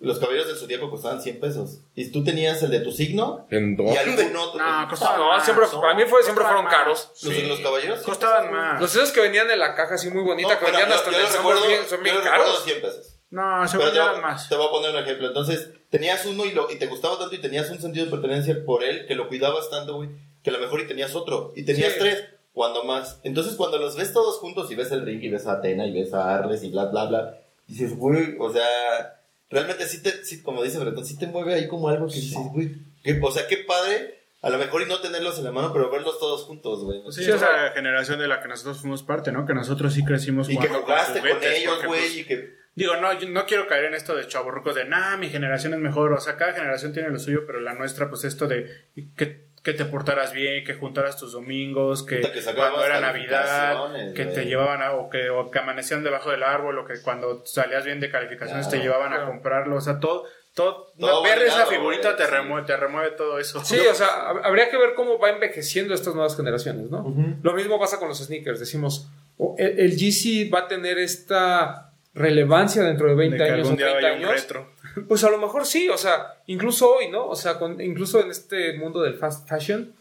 los caballeros del zodiaco costaban 100 pesos. Y tú tenías el de tu signo ¿En y dónde? algún otro. No, costaba No, más. siempre, para mí fue, siempre Costaban fueron más. caros. ¿Los caballeros? Costaban más. Los esos que venían en la caja así muy bonita, No, que vendían yo- hasta yo el recuerdo- bien- son bien yo caros. 100 pesos. No, se Pero te, eran voy- más. te voy a poner un ejemplo. Entonces, tenías uno y, lo, y te gustaba tanto y tenías un sentido de pertenencia por él, que lo cuidabas tanto, güey, que a lo mejor y tenías otro. Y tenías Sí. tres, cuando más. Entonces, cuando los ves todos juntos y ves el ring y ves a Atena y ves a Arles y bla, bla, bla, dices, güey, o sea, realmente sí te, sí, como dice Bretón, sí te mueve ahí como algo que dices, güey, que- o sea, qué padre. A lo mejor y no tenerlos en la mano, pero verlos todos juntos, güey. Sí, esa sea- generación de la que nosotros fuimos parte, ¿no? Que nosotros sí crecimos Y que jugaste con juguetes, ellos, güey, pues, y que... Digo, no, yo no quiero caer en esto de chaburrucos de, nah, mi generación es mejor. O sea, cada generación tiene lo suyo, pero la nuestra, pues esto de que, que te portaras bien, que juntaras tus domingos, que, cuando era Navidad, que te llevaban a, o que, o que amanecían debajo del árbol, o que cuando salías bien de calificaciones Claro, te llevaban a comprarlo. O sea, todo, todo, Todo ver esa validado, figurita te, sí. remueve, te remueve todo eso. Sí, o sea, hab- habría que ver cómo va envejeciendo estas nuevas generaciones, ¿no? Lo mismo pasa con los sneakers. Decimos, o el, el GC va a tener esta relevancia dentro de 20 de años o algún día 30 vaya un años. retro. Pues a lo mejor sí, o sea, incluso hoy, ¿no? O sea, con- incluso en este mundo del fast fashion,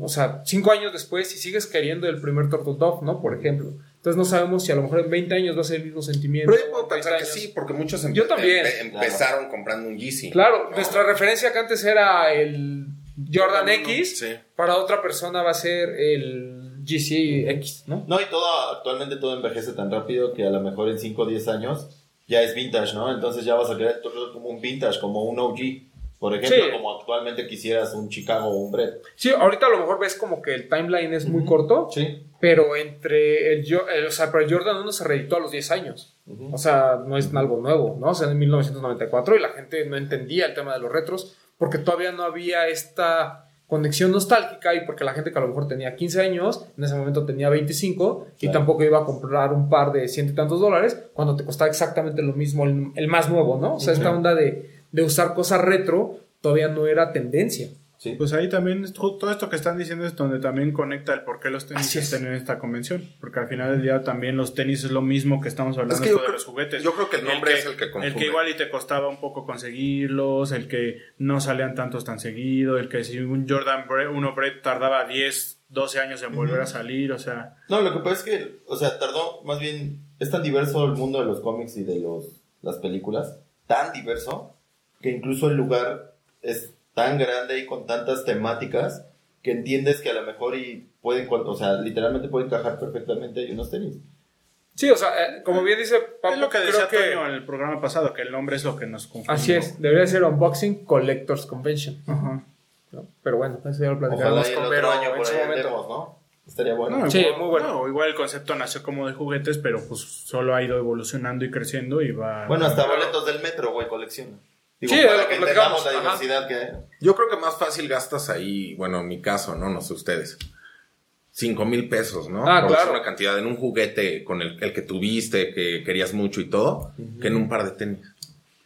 o sea, cinco años después, si sigues queriendo el primer Turtle Dove, ¿no? Por ejemplo. Entonces no sabemos si a lo mejor en 20 años va a ser el mismo sentimiento. Pero yo puedo o en 30 pensar que sí, porque muchos empe- Yo también. empe- empezaron comprando un Yeezy. Claro, ¿no? nuestra referencia que antes era el Jordan X, Sí. para otra persona va a ser el GC X, ¿no? No, y todo, actualmente todo envejece tan rápido que a lo mejor en 5 o 10 años ya es vintage, ¿no? Entonces ya vas a querer todo como un vintage, como un OG. Por ejemplo, Sí. como actualmente quisieras un Chicago o un Brett. Sí, ahorita a lo mejor ves como que el timeline es muy corto, Sí. pero entre el, el- o sea, pero el Jordan 1 se reeditó a los 10 años. O sea, no es algo nuevo, ¿no? O sea, en 1994 y la gente no entendía el tema de los retros porque todavía no había esta conexión nostálgica y porque la gente que a lo mejor tenía 15 años, en ese momento tenía 25 y tampoco iba a comprar un par de ciento y tantos dólares cuando te costaba exactamente lo mismo el, el más nuevo, ¿no? O sea, esta onda de, de usar cosas retro todavía no era tendencia. Sí. Pues ahí también, todo esto que están diciendo es donde también conecta el por qué los tenis Así es. están en esta convención. Porque al final del día también los tenis es lo mismo que estamos hablando Es que de creo- los juguetes. yo creo que el nombre es el que confunde. El que igual y te costaba un poco conseguirlos, el que no salían tantos tan seguido, el que si un Jordan Bre- uno Brett tardaba 10, 12 años en volver a salir, o sea... No, lo que pasa es que, o sea, tardó, más bien, es tan diverso el mundo de los cómics y de los, las películas, tan diverso, que incluso el lugar es tan grande y con tantas temáticas que entiendes que a lo mejor y pueden, o sea, literalmente pueden encajar perfectamente en unos tenis. Sí, o sea, eh, como bien dice Papo, es lo que decía creo que- Toño en el programa pasado, que el nombre es lo que nos confunde. Así es, debería ser Unboxing Collectors Convention. Ajá. ¿no? Pero bueno, eso ya lo Ojalá platicaremos y el con Vero año en su momento. ¿no? Estaría bueno. No, Sí, igual, muy bueno. no, igual el concepto nació como de juguetes, pero pues solo ha ido evolucionando y creciendo y va... Bueno, hasta boletos del metro, güey, colecciona. Digo, Sí, para lo que entendamos la ajá. diversidad que hay. Yo creo que más fácil gastas ahí, bueno, en mi caso, ¿no? No sé ustedes. Cinco mil pesos, ¿no? Ah, Por claro. una cantidad en un juguete con el, el que tuviste, que querías mucho y todo, que en un par de tenis.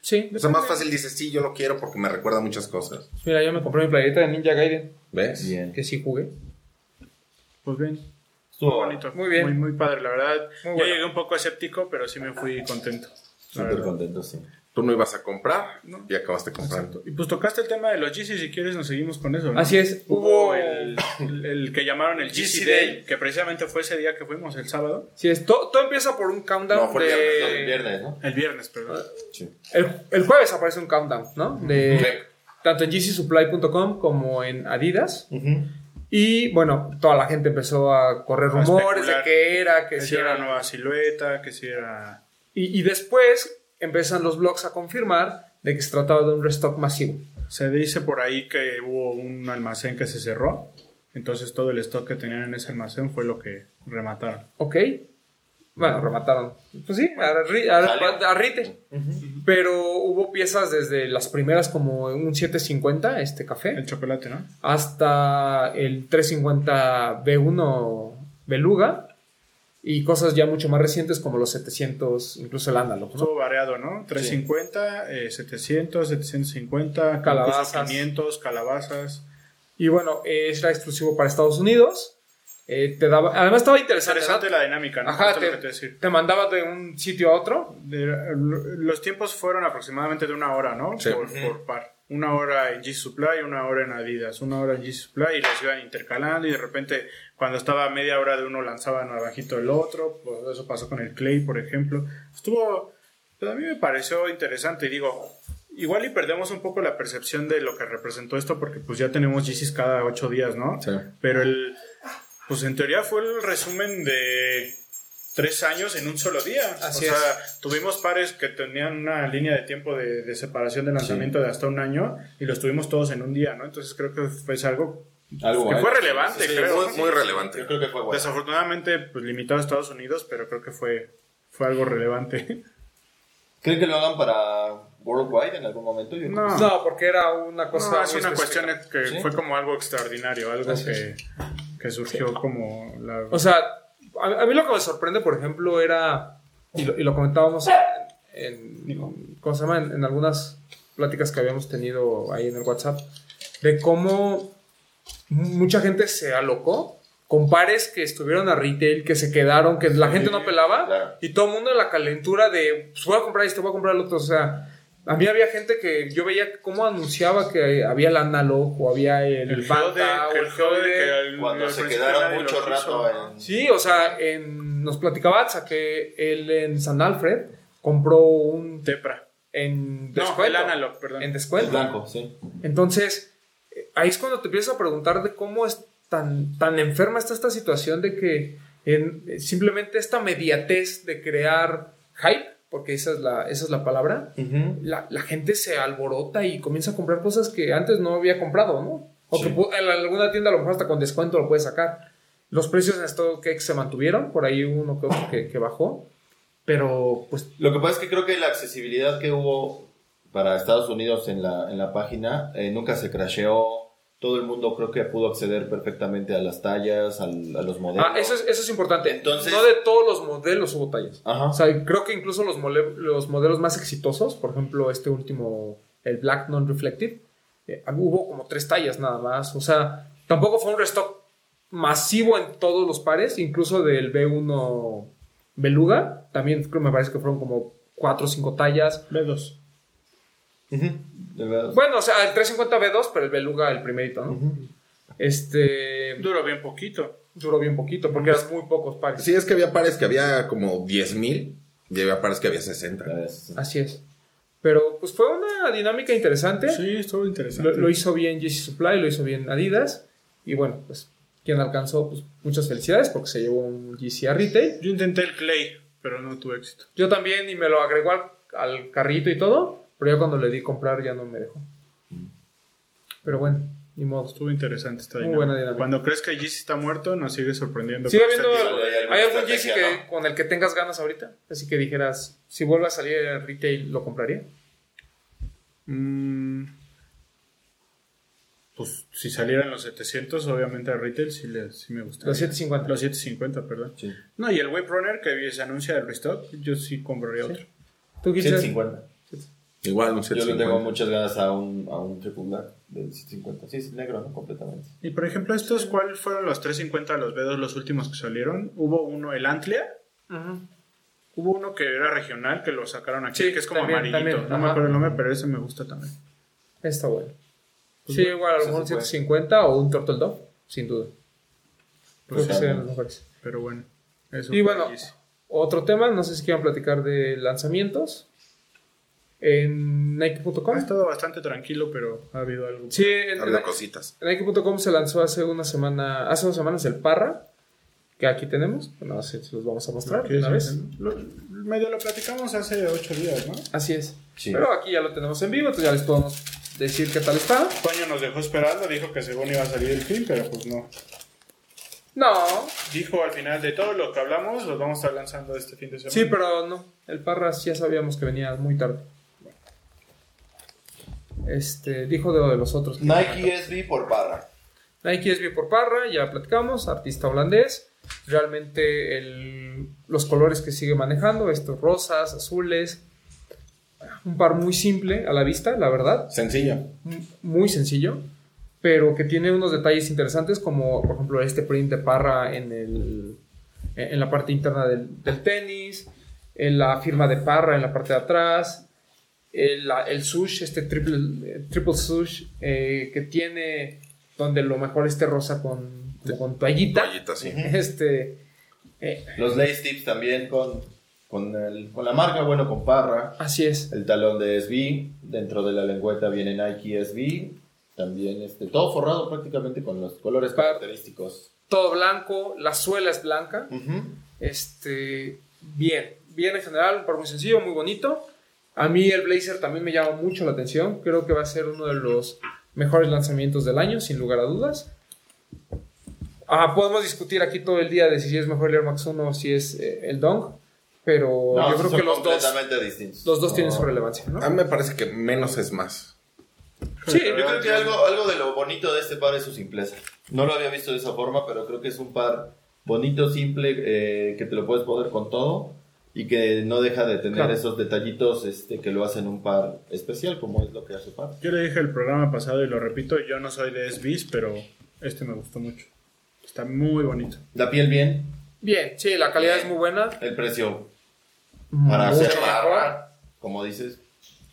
Sí, O sea, más fácil dices, sí, yo lo quiero porque me recuerda muchas cosas. mira, yo me compré mi playerita de Ninja Gaiden, ¿Ves? Bien. que sí jugué. Pues bien. Estuvo Muy bonito. Muy bien. Muy, muy padre, la verdad. Muy Yo bueno. llegué un poco escéptico, pero sí me fui contento. Súper contento, sí. Tú no ibas a comprar No. y acabaste comprando. Y pues tocaste el tema de los GC, si quieres nos seguimos con eso. ¿no? Así es, Hubo el, el- el que llamaron el GC GC Day. Day, que precisamente fue ese día que fuimos, el sábado. Sí, es, todo, todo empieza por un countdown No, fue el de... viernes, El viernes, ¿no? El viernes, perdón. Sí. El, el jueves aparece un countdown, ¿no? De, Sí. Tanto en GCSupply.com como en Adidas. Y bueno, toda la gente empezó a correr A rumores de qué era, que Que si era era una nueva silueta, que si era... Y, y después empiezan los blogs a confirmar de que se trataba de un restock masivo. Se dice por ahí que hubo un almacén que se cerró. Entonces todo el stock que tenían en ese almacén fue lo que remataron. ¿Ok? Bueno, remataron. Pues sí, a, ri- a- Salió. a retail. Pero hubo piezas desde las primeras como un 750, este café, El chocolate, ¿no? hasta el 350 B1 Beluga y cosas ya mucho más recientes como los 700, incluso el Ándalo. ¿no? Estuvo variado, ¿no? 350, eh, 700, 750, Calabazas. incluso 500, calabazas. Y bueno, eh, era exclusivo para Estados Unidos. Eh, te daba, además estaba interesante. Interesante ¿no? la dinámica, ¿no? Ajá, te, te decir. te mandaba de un sitio a otro. De- los tiempos fueron aproximadamente de una hora, ¿no? Sí. Por, por par. Una hora en G Supply, una hora en Adidas, una hora en G Supply y los iban intercalando y de repente cuando estaba a media hora de uno lanzaban abajito el otro, pues eso pasó con el Clay, por ejemplo. Estuvo, pues a mí me pareció interesante y digo, igual y perdemos un poco la percepción de lo que representó esto porque pues ya tenemos Yeezys cada ocho días, ¿no? Sí. Pero el, pues en teoría fue el resumen de tres años en un solo día. Así o sea, tuvimos pares que tenían una línea de tiempo de, de separación de lanzamiento de hasta un año y los tuvimos todos en un día, ¿no? Entonces creo que fue algo Algo que fue relevante, Sí, creo. Muy, muy relevante. Yo creo que fue bueno. Desafortunadamente, pues limitado a Estados Unidos, pero creo que fue, fue algo relevante. ¿Creen que lo hagan para Worldwide en algún momento? Yo No. No, porque era una cosa. No, es muy una específica. cuestión que ¿Sí? fue como algo extraordinario, algo Así que, que surgió como la... O sea, a, a mí lo que me sorprende, por ejemplo, era. Y lo, y lo comentábamos en, en- ¿cómo se llama? En, en algunas pláticas que habíamos tenido ahí en el WhatsApp. De cómo mucha gente se alocó con pares que estuvieron a retail, que se quedaron, que la gente no pelaba. claro. Y todo el mundo en la calentura de. Pues voy a comprar esto, voy a comprar el otro. O sea. A mí había gente que yo veía cómo anunciaba que había el analog o había el, el Fanta o el el Geode, Cuando se quedaron mucho rato en... Sí, o sea, en, nos platicaba Atza que él en San Alfred compró un Tepra. en No, descuento. el analog, perdón. En El descuento. blanco, sí. Entonces, ahí es cuando te empiezas a preguntar de cómo es tan, tan enferma está esta situación de que en- simplemente esta mediatez de crear hype, porque esa es la, esa es la palabra, la, la gente se alborota y comienza a comprar cosas que antes no había comprado, ¿no? O Sí. que en alguna tienda a lo mejor hasta con descuento lo puedes sacar. Los precios en StockX se mantuvieron, por ahí uno que, que bajó, pero pues Lo que pasa es que creo que la accesibilidad que hubo para Estados Unidos en la, en la página eh, nunca se crasheó. Todo el mundo creo que pudo acceder perfectamente a las tallas, al- a los modelos. Ah, eso es, eso es importante. Entonces- no de todos los modelos hubo tallas. Ajá. O sea, creo que incluso los, mole- los modelos más exitosos, por ejemplo, este último, el Black Non-Reflective, eh, hubo como tres tallas nada más. O sea, tampoco fue un restock masivo en todos los pares, incluso del B1 Beluga, también creo, me parece que fueron como cuatro o cinco tallas. B2. Bueno, o sea, el 350 B2, pero el Beluga el primerito, ¿no? Este Duró bien poquito. duró bien poquito porque eran muy pocos pares. Sí, es que había pares que había como 10.000 y había pares que había 60. Ya ves. Así es. Pero pues fue una dinámica interesante. Sí, estuvo interesante. Lo, lo hizo bien JC Supply, lo hizo bien Adidas. Y bueno, pues quien alcanzó, pues muchas felicidades porque se llevó un GC a retail. Yo intenté el Clay, pero no tuve éxito. Yo también y me lo agregó al, al carrito y todo. Pero ya cuando le di comprar ya no me dejó. Pero bueno, ni modo. Estuvo interesante esta Muy dinámica. buena dinámica. Cuando crees que Yeezy está muerto, nos sigue sorprendiendo. Sigue habiendo. de- hay alguna ¿Hay algún que, ¿no? con el que tengas ganas ahorita? Así que dijeras, si vuelve a salir al retail, ¿lo compraría? Mm, pues si salieran los 700, obviamente a retail sí, le- sí me gustaría. Los 750. Los 750, perdón. Sí. No, y el Wave Runner que se anuncia del restock, yo sí compraría otro. ¿Tú qué 150. Igual un Yo le 750. tengo muchas ganas a un, a un triple black del 150. Sí, es negro, ¿no? Completamente. Y por ejemplo, estos, ¿cuál fueron los 350, los B2, los últimos que salieron? Hubo uno, el Antlia. Hubo uno que era regional, que lo sacaron aquí, Sí, que es como también, amarillito. también, no me acuerdo el nombre, pero ese me gusta también. Está bueno. Pues sí, bueno, igual a lo un se puede. 150 o un Turtle Dove, sin duda. Creo Pues que sí. serían los mejores. Pero bueno, eso Y bueno, otro tema, no sé si quieran platicar de lanzamientos en Nike.com. Ha estado bastante tranquilo, pero ha habido algo. Sí, en, Ha habido cositas. en Nike.com se lanzó hace una semana, hace dos semanas el Parra, que aquí tenemos. Bueno, así se los vamos a mostrar de una vez. lo- medio lo platicamos hace ocho días, ¿no? Así es. Sí. Pero aquí ya lo tenemos en vivo, entonces ya les podemos decir qué tal está. Toño nos dejó esperando, dijo que según iba a salir el film, pero pues no. No, Dijo al final de todo lo que hablamos, los vamos a estar lanzando este fin de semana. sí, pero no. El Parras ya sabíamos que venía muy tarde. Este, dijo de lo de los otros. Nike SB por barra. Nike SB por Parra, ya platicamos, artista holandés. Realmente el- los colores que sigue manejando, estos rosas, azules. Un par muy simple a la vista, la verdad. Sencillo. Muy sencillo, pero que tiene unos detalles interesantes, como por ejemplo este print de Parra en, el, en la parte interna del, del tenis, en la firma de Parra en la parte de atrás, el, el sush, este triple, triple sush eh, que tiene donde lo mejor este rosa con, con toallita. Toallita, sí. *laughs* Este, eh, Los lace tips también con, con, el- con la marca, bueno, con Parra. así es. El talón de SB. Dentro de la lengüeta viene Nike SB. También este, todo forrado prácticamente con los colores Par- característicos. Todo blanco, la suela es blanca. Este, bien, bien en general, par muy sencillo, muy bonito. A mí el Blazer también me llama mucho la atención. Creo que va a ser uno de los mejores lanzamientos del año, sin lugar a dudas. Ah, podemos discutir aquí todo el día de si es mejor el Air Max 1 o si es eh, el Dong, pero No, yo creo que los dos, completamente distintos. los dos tienen su relevancia, ¿no? A mí me parece que menos es más. Sí, Yo creo que algo, algo de lo bonito de este par es su simpleza. No lo había visto de esa forma, pero creo que es un par bonito, simple, eh, que te lo puedes poner con todo y que no deja de tener Claro. esos detallitos este, que lo hacen un par especial, como es lo que hace par. Yo le dije el programa pasado y lo repito, yo no soy de SBs, pero este me gustó mucho. Está muy bonito. La piel bien, Bien, sí, la calidad es muy buena. el precio para Mucho hacer mejor. barra, como dices.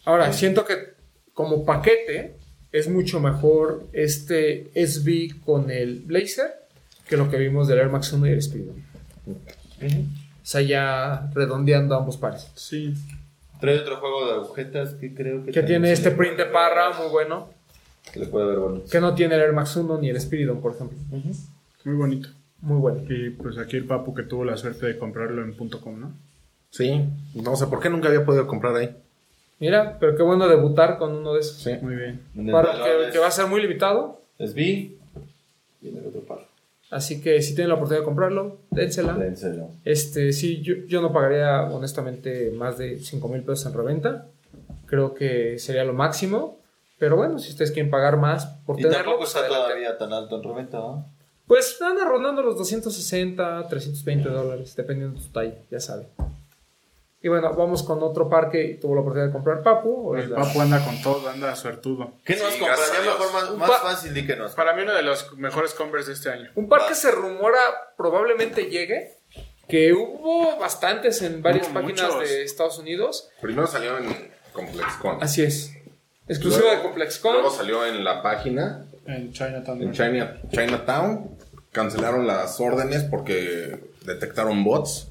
Ahora, siento que como paquete es mucho mejor este SB con el Blazer que lo que vimos del Air Max 1 y el Speedo. O sea, ya redondeando ambos pares. Sí. Trae otro juego de agujetas que creo que... Que tiene este print de parra muy bueno. Que le puede ver bonito. Que no tiene el Air Max 1 ni el Spiridon, por ejemplo. Muy bonito. Muy bueno. Y pues aquí el papu que tuvo la suerte de comprarlo en .com, ¿no? Sí. No sé por qué nunca había podido comprar ahí. Mira, pero qué bueno debutar con uno de esos. Sí. Muy bien. Para que, que va a ser muy limitado. Es B y en el otro par. Así que si tienen la oportunidad de comprarlo, dénsela. Dénselo. Este, sí, yo, yo no pagaría honestamente más de 5 mil pesos en reventa. Creo que sería lo máximo. Pero bueno, si ustedes quieren pagar más por Y tenerlo, tampoco pues está adelante. todavía tan alto en reventa, ¿no? Pues anda rondando los 260, 320 dólares, dependiendo de tu talla, ya saben. Y bueno, vamos con otro par que tuvo la oportunidad de comprar Papu. El La- papu anda con todo, anda suertudo. ¿Qué nos Sí, más, Un más pa- fácil? Di que nos. Para mí uno de los mejores Converse de este año. Un par que se rumora probablemente llegue, que hubo bastantes en varias Hubo páginas muchos. de Estados Unidos. Primero salió en ComplexCon. Así es. Exclusivo Luego- de ComplexCon. Luego salió en la página, En Chinatown. en China, Chinatown. Cancelaron las órdenes porque detectaron bots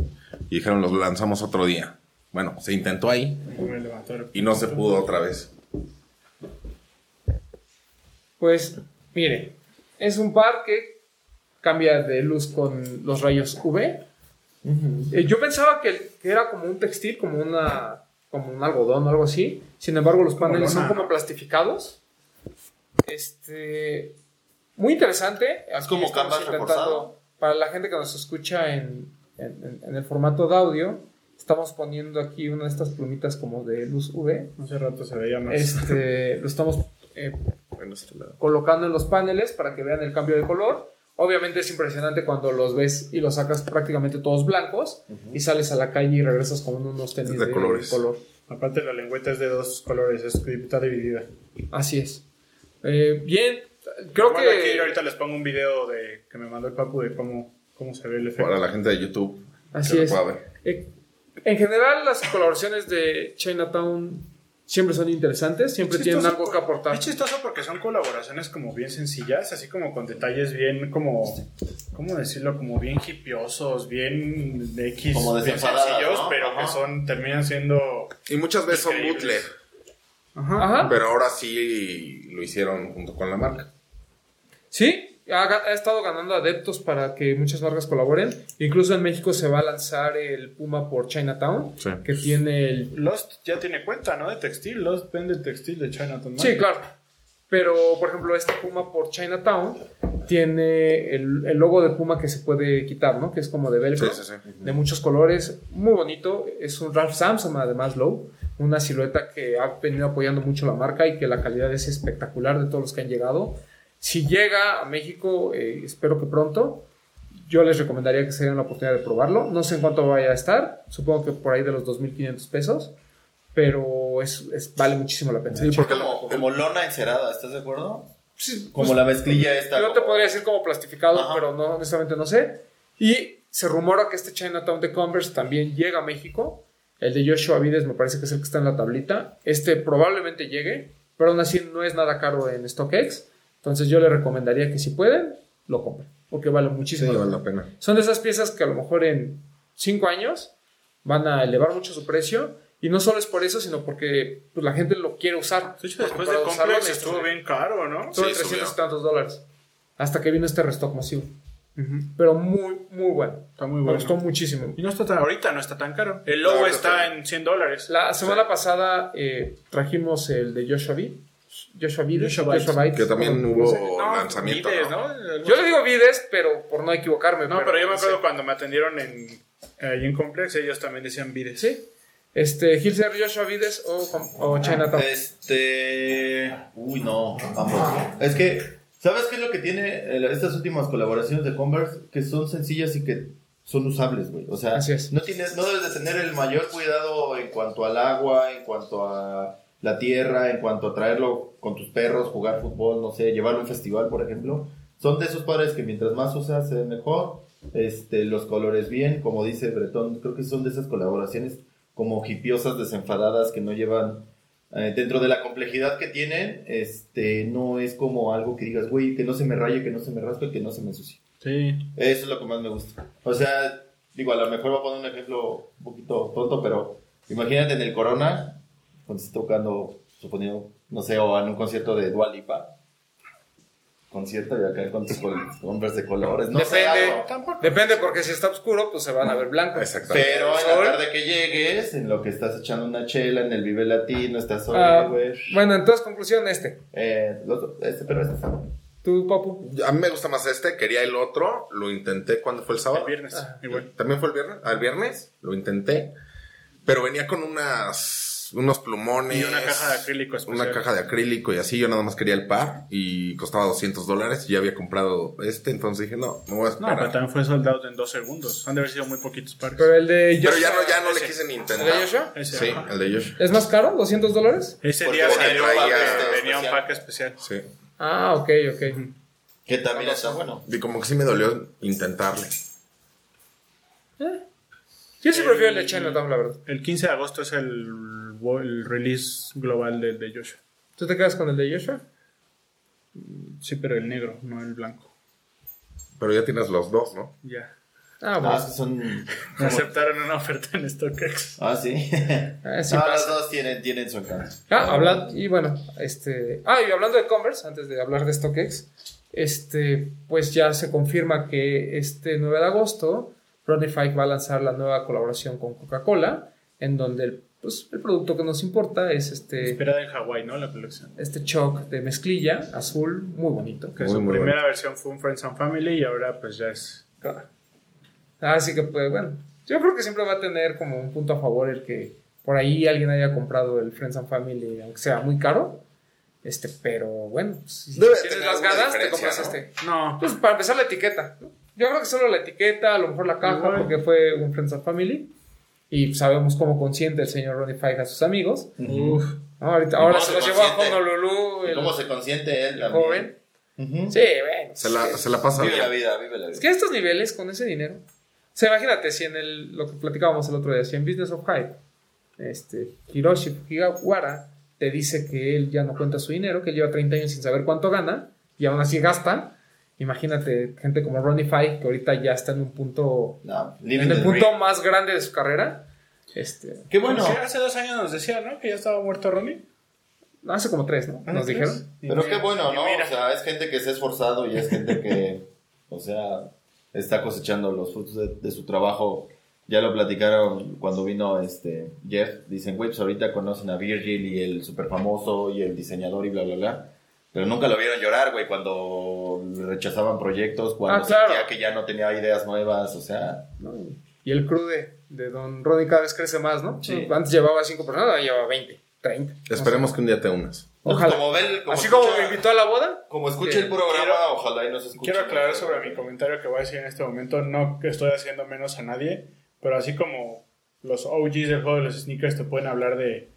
y dijeron los lanzamos otro día. Bueno, se intentó ahí y no se pudo otra vez. Pues, mire, es un par que cambia de luz con los rayos UV. Eh, yo pensaba que, que era como un textil, como una como un algodón o algo así. Sin embargo, los paneles son como plastificados. Este, muy interesante. Es como estamos canvas reforzado. Para la gente que nos escucha en- en- en el formato de audio, estamos poniendo aquí una de estas plumitas como de luz UV. Hace rato se veía más. Este, *laughs* lo estamos eh, En este lado. colocando en los paneles para que vean el cambio de color. Obviamente es impresionante cuando los ves y los sacas prácticamente todos blancos y sales a la calle y regresas con unos tenis De de, colores. color. Aparte la lengüeta es de dos colores, es, está dividida. Así es. Eh, bien, creo que... aquí ahorita les pongo un video de que me mandó el papu de cómo, cómo se ve el efecto. Para la gente de YouTube. Así que lo es. pueda ver. Eh, en general las colaboraciones de Chinatown siempre son interesantes, siempre tienen algo que por- aportar. Es chistoso porque son colaboraciones como bien sencillas, así como con detalles bien como, ¿cómo decirlo? Como bien hipiosos, bien de X, Como bien sencillos, ¿no? pero Ajá. que son, terminan siendo... Y muchas veces son bootleg. Ajá. Pero ahora sí lo hicieron junto con la marca. Sí, ha, estado ganando adeptos para que muchas marcas colaboren. Incluso en México se va a lanzar el Puma por Chinatown, Sí. que tiene el... Lost ya tiene cuenta, ¿no? De textil. Lost vende textil de Chinatown. ¿no? Sí, claro. Pero, por ejemplo, este Puma por Chinatown tiene el, el logo de Puma que se puede quitar, ¿no? Que es como de velcro, Sí, sí, sí. de muchos colores, muy bonito. Es un Ralph Samson, además, low. Una silueta que ha venido apoyando mucho la marca y que la calidad es espectacular de todos los que han llegado. Si llega a México, eh, espero que pronto, yo les recomendaría que se den la oportunidad de probarlo. No sé en cuánto vaya a estar, supongo que por ahí de los 2.500 pesos, pero es, es- vale muchísimo la pena. Sí, porque Como, como lona encerada, ¿estás de acuerdo? Sí, Como pues, la mezclilla esta. Yo te podría decir como plastificado, Ajá. pero no, honestamente no sé. Y se rumora que este Chinatown de Converse también llega a México. El de Joshua Vides me parece que es el que está en la tablita. Este probablemente llegue, pero aún así no es nada caro en StockX. Entonces yo le recomendaría que si pueden, lo compren, porque vale Sí, muchísimo. la vale pena. la pena. Son de esas piezas que a lo mejor en 5 años van a elevar mucho su precio. Y no solo es por eso, sino porque pues, la gente lo quiere usar. De hecho, después de Complex estuvo bien caro, ¿no? Estuvo en Sí, 300 y tantos dólares. Hasta que vino este restock masivo. Ujú. Pero muy, muy bueno. Está muy Me bueno. gustó muchísimo. Y no está tan, ahorita no está tan caro. El logo No, está en 100 dólares. La semana pasada eh, trajimos el de Joshua Vides. Joshua Vides. Joshua Bites. Joshua Que también como- hubo no sé. lanzamiento. Vides, ¿no? ¿no? Yo le digo Vides, pero por no equivocarme. No, pero yo me acuerdo cuando me atendieron en, ahí en Complex, ellos también decían Vides. Sí. Este, Hilser Joshua Vides o, o Chinatown. Este. Uy, no, ambos. Es que, ¿sabes qué es lo que tiene eh, estas últimas colaboraciones de Converse? Que son sencillas y que son usables, güey. O sea, Así es. No, tienes, no debes de tener el mayor cuidado en cuanto al agua, en cuanto a la tierra, en cuanto a traerlo con tus perros, jugar fútbol, no sé, llevarlo a un festival, por ejemplo. Son de esos padres que mientras más usas, se ve mejor. Este, los colores bien, como dice Bretón, creo que son de esas colaboraciones como hipiosas, desenfadadas, que no llevan eh, dentro de la complejidad que tienen, este, no es como algo que digas, güey, que no se me raye, que no se me raspe, que no se me ensucie. Sí. Eso es lo que más me gusta. O sea, digo, a lo mejor voy a poner un ejemplo un poquito tonto, pero imagínate en el Corona, cuando estés tocando, suponiendo, no sé, o en un concierto de Dua Lipa, concierto y acá con tus Converse de colores, no sé, Depende, algo. depende porque si está oscuro, pues se van a ver blancos. Exactamente. Pero en la tarde que llegues, en lo que estás echando una chela, en el Vive Latino, estás solo, Ah, güey. bueno, entonces conclusión este. Eh, este, pero este está. Tú, Papu. A mí me gusta más este, quería el otro, lo intenté cuando fue el El sábado. viernes. Ah. Igual. También fue el viernes, al viernes, lo intenté, pero venía con unas unos plumones. Y una caja de acrílico especial. Una caja de acrílico y así, yo nada más quería el par y costaba 200 dólares y ya había comprado este, entonces dije, no, me voy a No, esperar. pero también fue soldado en dos segundos. Han de haber sido muy poquitos pares. Pero el de Pero Joshua, ya no, ya no le quise ni ¿El intentar. de Joshua? Ese, Sí, ajá. el de Josh. ¿Es más caro? ¿200 dólares? Ese Porque día salió un un pack, pack- este, venía un especial. pack especial. Sí. Ah, ok, ok. Que también está bueno. Y como que sí me dolió intentarle. Yo sí prefiero el de Chinatown, la verdad. El 15 de agosto es el, el release global del de Joshua. ¿Tú te quedas con el de Joshua? Sí, pero el negro, no el blanco. Pero ya tienes los dos, ¿no? Ya. Ah, Ah, bueno. son. Me aceptaron una oferta en StockX. Ah, sí. Ah, sí no, los dos tienen, tienen su encanto. Ah, habla- y bueno, este. Ah, y hablando de Converse, antes de hablar de StockX, este, pues ya se confirma que este 9 de agosto, Rodney Fike va a lanzar la nueva colaboración con Coca-Cola, en donde el, pues, el producto que nos importa es este, Esperada en Hawái, ¿no? La colección. este choc de mezclilla azul, muy bonito. Que Muy, su muy primera versión fue un Friends and Family y ahora pues ya es... Así que, pues, bueno, yo creo que siempre va a tener como un punto a favor el que por ahí alguien haya comprado el Friends and Family, aunque sea muy caro. Este, pero bueno, pues, si tienes las ganas, te compras ¿no? este. No, Pues para empezar la etiqueta. ¿no? Yo creo que solo la etiqueta, a lo mejor la caja, Igual. porque fue un Friends and Family. Y sabemos cómo consiente el señor Ronnie Fike a sus amigos. Uf. ¿no? Ahorita, ¿Y ahora se se los llevó a? Honolulu, ¿Y el, cómo se consiente él joven. Ujú. Sí, bueno. Se la, se la pasa Vive la vida, vive la Es vida. que a estos niveles, con ese dinero. O sea, imagínate si en el, lo que platicábamos el otro día, si en Business of Hype, este, Hiroshi Fujiwara te dice que él ya no cuenta su dinero, que él lleva 30 años sin saber cuánto gana, y aún así gasta. Imagínate gente como Ronnie Fike, que ahorita ya está en un punto, No, en el punto dream. más grande de su carrera. Este, Qué bueno. Hace dos años nos decía, ¿no? Que ya estaba muerto Ronnie. Hace como tres, ¿no? Nos dijeron. Pero qué bueno, ¿no? O sea, es gente que se ha esforzado y es gente que, o sea, está cosechando los frutos de, de su trabajo. Ya lo platicaron cuando vino este Jeff. Dicen, güey, pues ahorita conocen a Virgil y el super famoso y el diseñador y bla, bla, bla. Pero nunca lo vieron llorar, güey, cuando rechazaban proyectos, cuando Ah, claro. sentía que ya no tenía ideas nuevas, o sea... ¿no? Y el crew de, Don Ronnie cada vez crece más, ¿no? Sí. Antes llevaba cinco personas, ahora lleva 20, 30. Esperemos que un día te unas. Ojalá. Como ven, como Así como me invitó a la boda. Como escucha Que el programa, quiero- ojalá y nos escuche. Quiero aclarar sobre mi comentario que voy a decir en este momento. No que estoy haciendo menos a nadie, pero así como los OGs del juego de los sneakers te pueden hablar de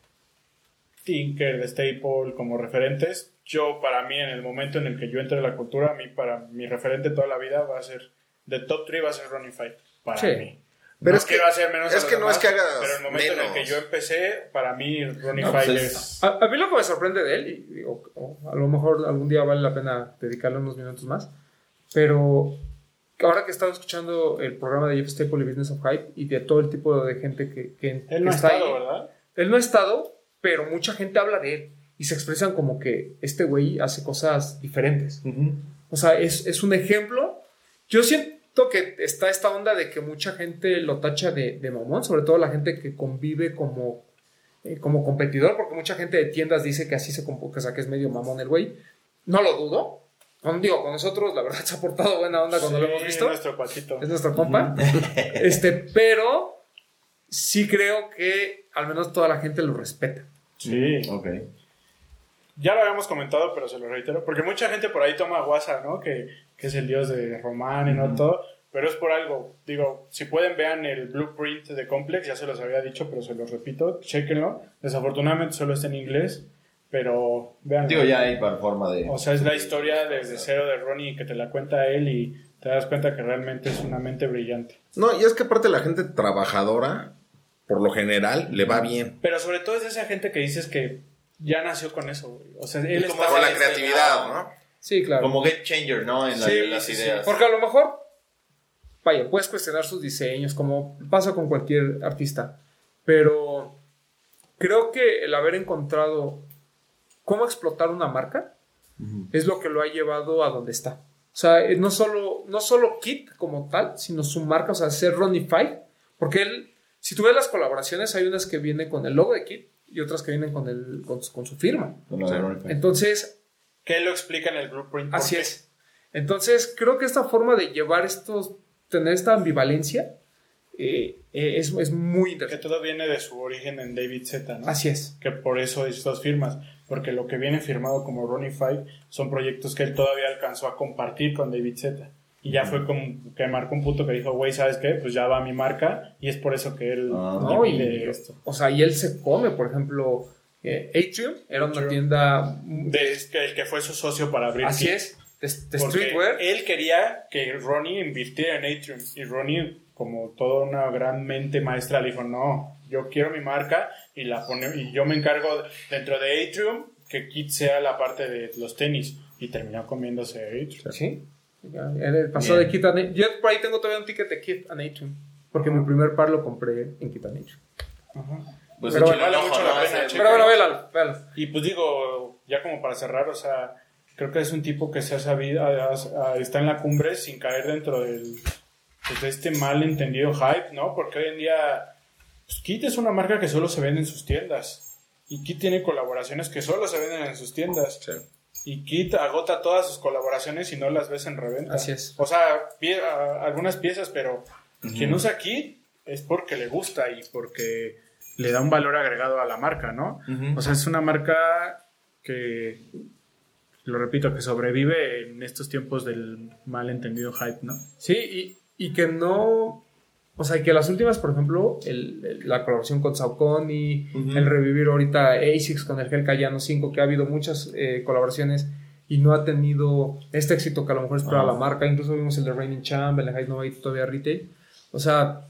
Tinker, de Staple como referentes, yo para mí en el momento en el que yo entre a la cultura, a mí para mi referente toda la vida va a ser, de top 3 va a ser Ronnie Fight, para Sí. mí. Pero no es que- hacer menos es que no es que hagas Pero el momento en el menos. que yo empecé, para mí Ronnie No, Fight pues es... es- A, a mí lo que me sorprende de él, y digo, o a lo mejor algún día vale la pena dedicarle unos minutos más, pero ahora que he estado escuchando el programa de Jeff Staple y Business of Hype y de todo el tipo de gente que, que- Él no que ha está estado, ahí, ¿verdad? él no ha estado, pero mucha gente habla de él y se expresan como que este güey hace cosas diferentes. O sea, es, es un ejemplo. Yo siento que está esta onda de que mucha gente lo tacha de, de mamón, sobre todo la gente que convive como, eh, como competidor, porque mucha gente de tiendas dice que así se comporta, o sea, que es medio mamón el güey. No lo dudo. Con, digo, con nosotros, la verdad, *laughs* se ha portado buena onda cuando lo Sí, hemos visto. nuestro cuatito. Es nuestro compa. *laughs* *laughs* este, pero sí creo que al menos toda la gente lo respeta. Sí. Ok. Ya lo habíamos comentado, pero se lo reitero, porque mucha gente por ahí toma a Guasa, ¿no? Que, que es el dios de Román y no todo, pero es por algo. Digo, si pueden, vean el blueprint de Complex, ya se los había dicho, pero se los repito, chequenlo. Desafortunadamente solo está en inglés, pero vean. Digo, ya hay forma de... O sea, es la historia desde cero de Ronnie que te la cuenta él y te das cuenta que realmente es una mente brillante. No, y es que aparte la gente trabajadora, por lo general, le va bien. Pero sobre todo es esa gente que dices que ya nació con eso, güey. O sea, él Es como está... Con la sí, creatividad, ¿no? Sí, claro. Como game changer, ¿no? En la- Sí, las sí. ideas. Porque a lo mejor, vaya, puedes cuestionar sus diseños, como pasa con cualquier artista. Pero creo que el haber encontrado cómo explotar una marca es lo que lo ha llevado a donde está. O sea, eh, no solo, no solo Kit como tal, sino su marca, o sea, ser Ronnie Five. Porque él, si tú ves las colaboraciones, hay unas que vienen con el logo de Kit y otras que vienen con, el, con, su- con su firma. Con. Entonces, Que lo explica en el blueprint. ¿por Así qué? es. Entonces, creo que esta forma de llevar estos, tener esta ambivalencia, eh, eh, es, es muy Que interesante. todo viene de su origen en David Z, ¿no? Así es. Que por eso estas firmas. Porque lo que viene firmado como Ronnie Five son proyectos que él todavía alcanzó a compartir con David Z. Y ya fue como que marcó un punto que dijo, güey, ¿sabes qué? Pues ya va mi marca. Y es por eso que él Ah. ¿no? Y, esto. o sea, y él se come, por ejemplo, eh, Atrium era una Atrium. tienda. De, es que el que fue su socio para abrir. así es. De, streetwear. él quería que Ronnie invirtiera en Atrium. Y Ronnie, como toda una gran mente maestra, le dijo, no, yo quiero mi marca y la pone, y yo me encargo dentro de Atrium que Kit sea la parte de los tenis. Y terminó comiéndose Atrium. Sí. Pasó de Kit. Yo por ahí tengo todavía un ticket de Kit a Atrium. Porque mi primer par lo compré en Kit a Atrium. Pues Pero échale vale mucho la pena, Ese- Pero bueno, véalo, véalo. Y pues digo, ya como para cerrar, o sea, creo que es un tipo que se ha sabido, está en la cumbre sin caer dentro del, pues, de este mal entendido hype, ¿no? Porque hoy en día, pues, Kit es una marca que solo se vende en sus tiendas. Y Kit tiene colaboraciones que solo se venden en sus tiendas. Sí. Y Kit agota todas sus colaboraciones y no las ves en reventa. Así es. O sea, pie- a- algunas piezas, pero quien usa Kit es porque le gusta y porque le da un valor agregado a la marca, ¿no? O sea, es una marca que, lo repito, que sobrevive en estos tiempos del malentendido hype, ¿no? Sí, y, y que no. O sea, que las últimas, por ejemplo, el- el- la colaboración con Saucony, Ujú. el revivir ahorita ASICS con el Gel Cayano 5, que ha habido muchas eh, colaboraciones y no ha tenido este éxito que a lo mejor esperaba Ajá. la marca. Incluso vimos el de Raining Champ, el de High Nova y todavía retail. O sea,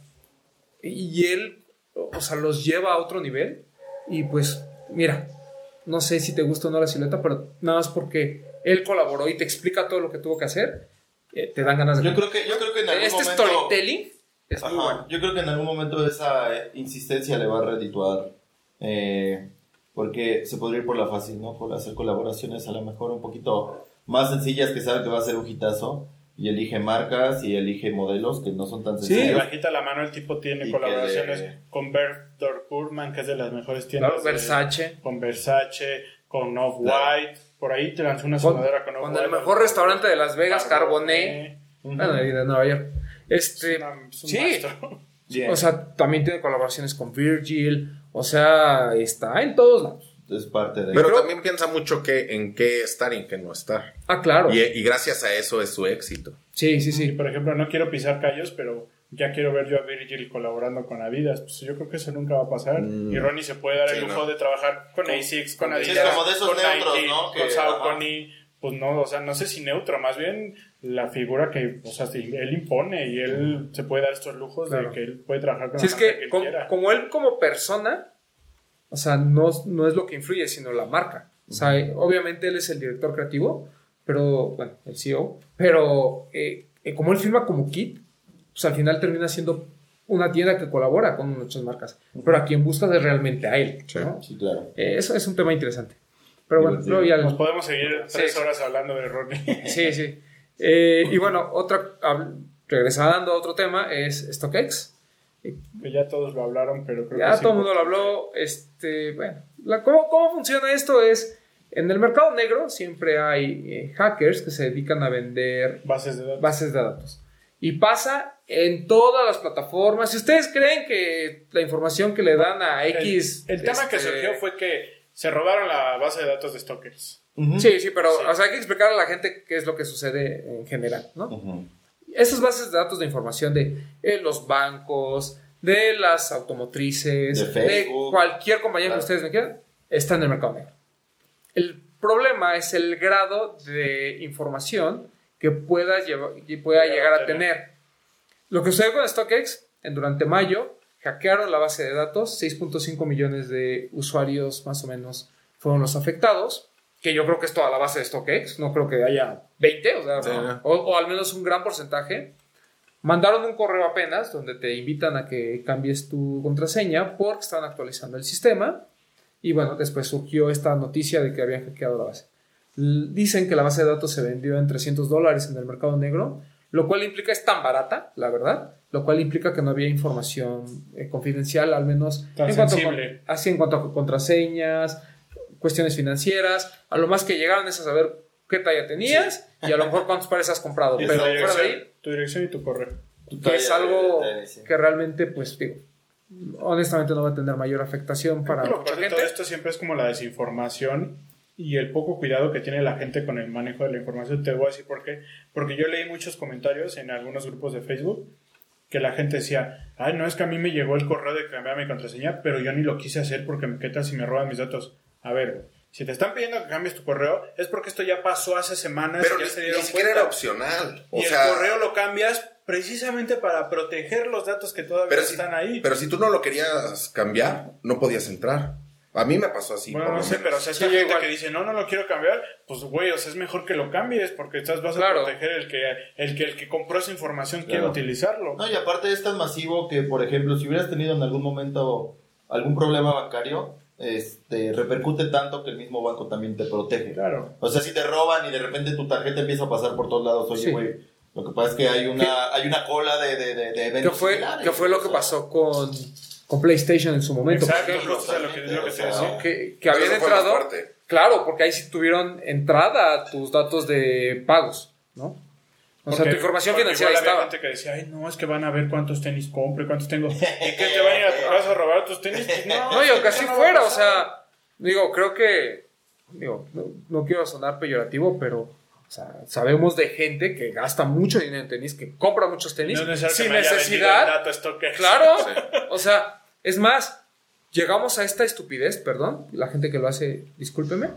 y él, o sea, los lleva a otro nivel. Y pues, mira, no sé si te gusta o no la silueta, pero nada más porque él colaboró y te explica todo lo que tuvo que hacer, eh, te dan ganas de Yo creo que, yo creo que en algún este momento... storytelling es muy Ajá, bueno. Yo creo que en algún momento esa eh, insistencia le va a redituar. Eh, porque se podría ir por la fácil, ¿no? Por hacer colaboraciones a lo mejor un poquito más sencillas que sabe que va a ser un hitazo y elige marcas y elige modelos que no son tan Sí, Sí, sencillos. bajita la mano, el tipo tiene Y colaboraciones que- con Bergdorf Goodman, que es de las mejores tiendas. Claro, de- Versace. con Versace, con Off-White. Por ahí te lanzó una Con, sudadera con con Off-White. el mejor restaurante de Las Vegas, Carboné. Ujú. Bueno, y de Nueva York. Este, Es una- es un sí, *laughs* o sea, también tiene colaboraciones con Virgil. O sea, está en todos lados. es parte de... Pero Creo- también piensa mucho que en qué estar y en qué no estar. Ah, claro. Y, y gracias a eso es su éxito. Sí, sí, Y sí. por ejemplo, no quiero pisar callos, pero ya quiero ver yo a Virgil colaborando con Adidas. Pues yo creo que eso nunca va a pasar. Mm. Y Ronnie se puede dar Sí, el lujo no. de trabajar con ASICS, con Sí, es Adidas, como de esos con neutros, Nike, ¿no? con Que, Saucony. Pues no, o sea, no sé si neutro, más bien la figura que, o sea, si él impone y él se puede dar estos lujos Claro. de que él puede trabajar con Si la es marca que él como, quiera. como él como persona, o sea, no, no es lo que influye, sino la marca. O sea, obviamente él es el director creativo, pero, bueno, el CEO, pero eh, eh, como él firma como kit, pues al final termina siendo una tienda que colabora con muchas marcas, pero a quien buscas es realmente a él. Sí. ¿no? Sí, claro. Eh, eso es un tema interesante. Pero bueno, luego ya Nos podemos seguir tres sí. horas hablando de Ronnie. *laughs* Sí, sí. Eh, y bueno, otra, regresando a otro tema, es StockX. que ya todos lo hablaron, pero creo Ya que sí. todo el mundo lo habló. Este, bueno, la- ¿cómo, ¿cómo funciona esto? Es en el mercado negro siempre hay eh, hackers que se dedican a vender Bases de datos. bases de datos. Y pasa en todas las plataformas. Si ustedes creen que la información que le dan a El- X. El, tema que este, surgió fue que se robaron la base de datos de Stockers. Ujú. Sí, sí, pero Sí. o sea, hay que explicar a la gente qué es lo que sucede en general, ¿no? Ujú. Esas bases de datos de información de eh, los bancos, de las automotrices, De de, Facebook. cualquier compañía Claro. que ustedes me quieran, está en el mercado negro. El problema es el grado de información que pueda, llevar, y pueda Llegar a tener. Lo que sucedió con StockX, en, durante mayo, hackearon la base de datos, 6.5 millones de usuarios más o menos fueron los afectados, que yo creo que es toda la base de StockX, no creo que haya 20, o, sea, Sí. o, o al menos un gran porcentaje. Mandaron un correo apenas donde te invitan a que cambies tu contraseña porque están actualizando el sistema. Y bueno, después surgió esta noticia de que habían hackeado la base. Dicen que la base de datos se vendió en 300 dólares en el mercado negro, lo cual implica es tan barata, la verdad, lo cual implica que no había información eh, confidencial, al menos Tan en cuanto, sensible. así en cuanto a contraseñas, cuestiones financieras. A lo más que llegaron es a saber qué talla tenías y a lo mejor cuántos pares has comprado. Pero tu, fuera de dirección, ahí, tu dirección y tu correo. que es algo de- sí. que realmente, pues digo, honestamente no va a tener mayor afectación para Lo mucha peor de gente. todo esto siempre es como la desinformación y el poco cuidado que tiene la gente con el manejo de la información. Te voy a decir por qué. Porque yo leí muchos comentarios en algunos grupos de Facebook que la gente decía, ay, no es que a mí me llegó el correo de cambiar mi contraseña, pero yo ni lo quise hacer porque me qué tal si me roban mis datos. A ver, si te están pidiendo que cambies tu correo, es porque esto ya pasó hace semanas Pero y ya ni, se ni siquiera cuenta. era opcional. O y sea, el correo lo cambias precisamente para proteger los datos que todavía pero si, están ahí. pero si tú no lo querías cambiar, no podías entrar. A mí me pasó así. Bueno, no sé, pero o sea, esta Sí, gente igual. que dice, no, no lo quiero cambiar, pues güey, o sea, es mejor que lo cambies porque estás, vas a Claro. proteger el que, el que el que compró esa información quiere utilizarlo. No, y aparte es tan masivo que, por ejemplo, si hubieras tenido en algún momento algún problema bancario, este, repercute tanto que el mismo banco también te protege. Claro. O sea, si te roban y de repente tu tarjeta empieza a pasar por todos lados, oye, Sí. güey, lo que pasa es que hay una, hay una cola de, de, de, de ¿Qué eventos fue, similares, qué fue lo que pasó con, con PlayStation en su momento? Exacto, justo lo que, lo habían entrado. Claro, porque ahí sí tuvieron entrada a tus datos de pagos, ¿no? O sea, tu información financiera igual había estaba. gente que decía, ay, no, es que van a ver cuántos tenis compro y cuántos tengo. *laughs* ¿Y que te van a ir a tu casa a robar tus tenis? Pues no, No, y aunque eso así no va a fuera, o sea, digo, creo que, digo, no, no quiero sonar peyorativo, pero, o sea, sabemos de gente que gasta mucho dinero en tenis, que compra muchos tenis, No sin necesidad. Claro, o sea, es más, llegamos a esta estupidez, perdón, la gente que lo hace, discúlpeme,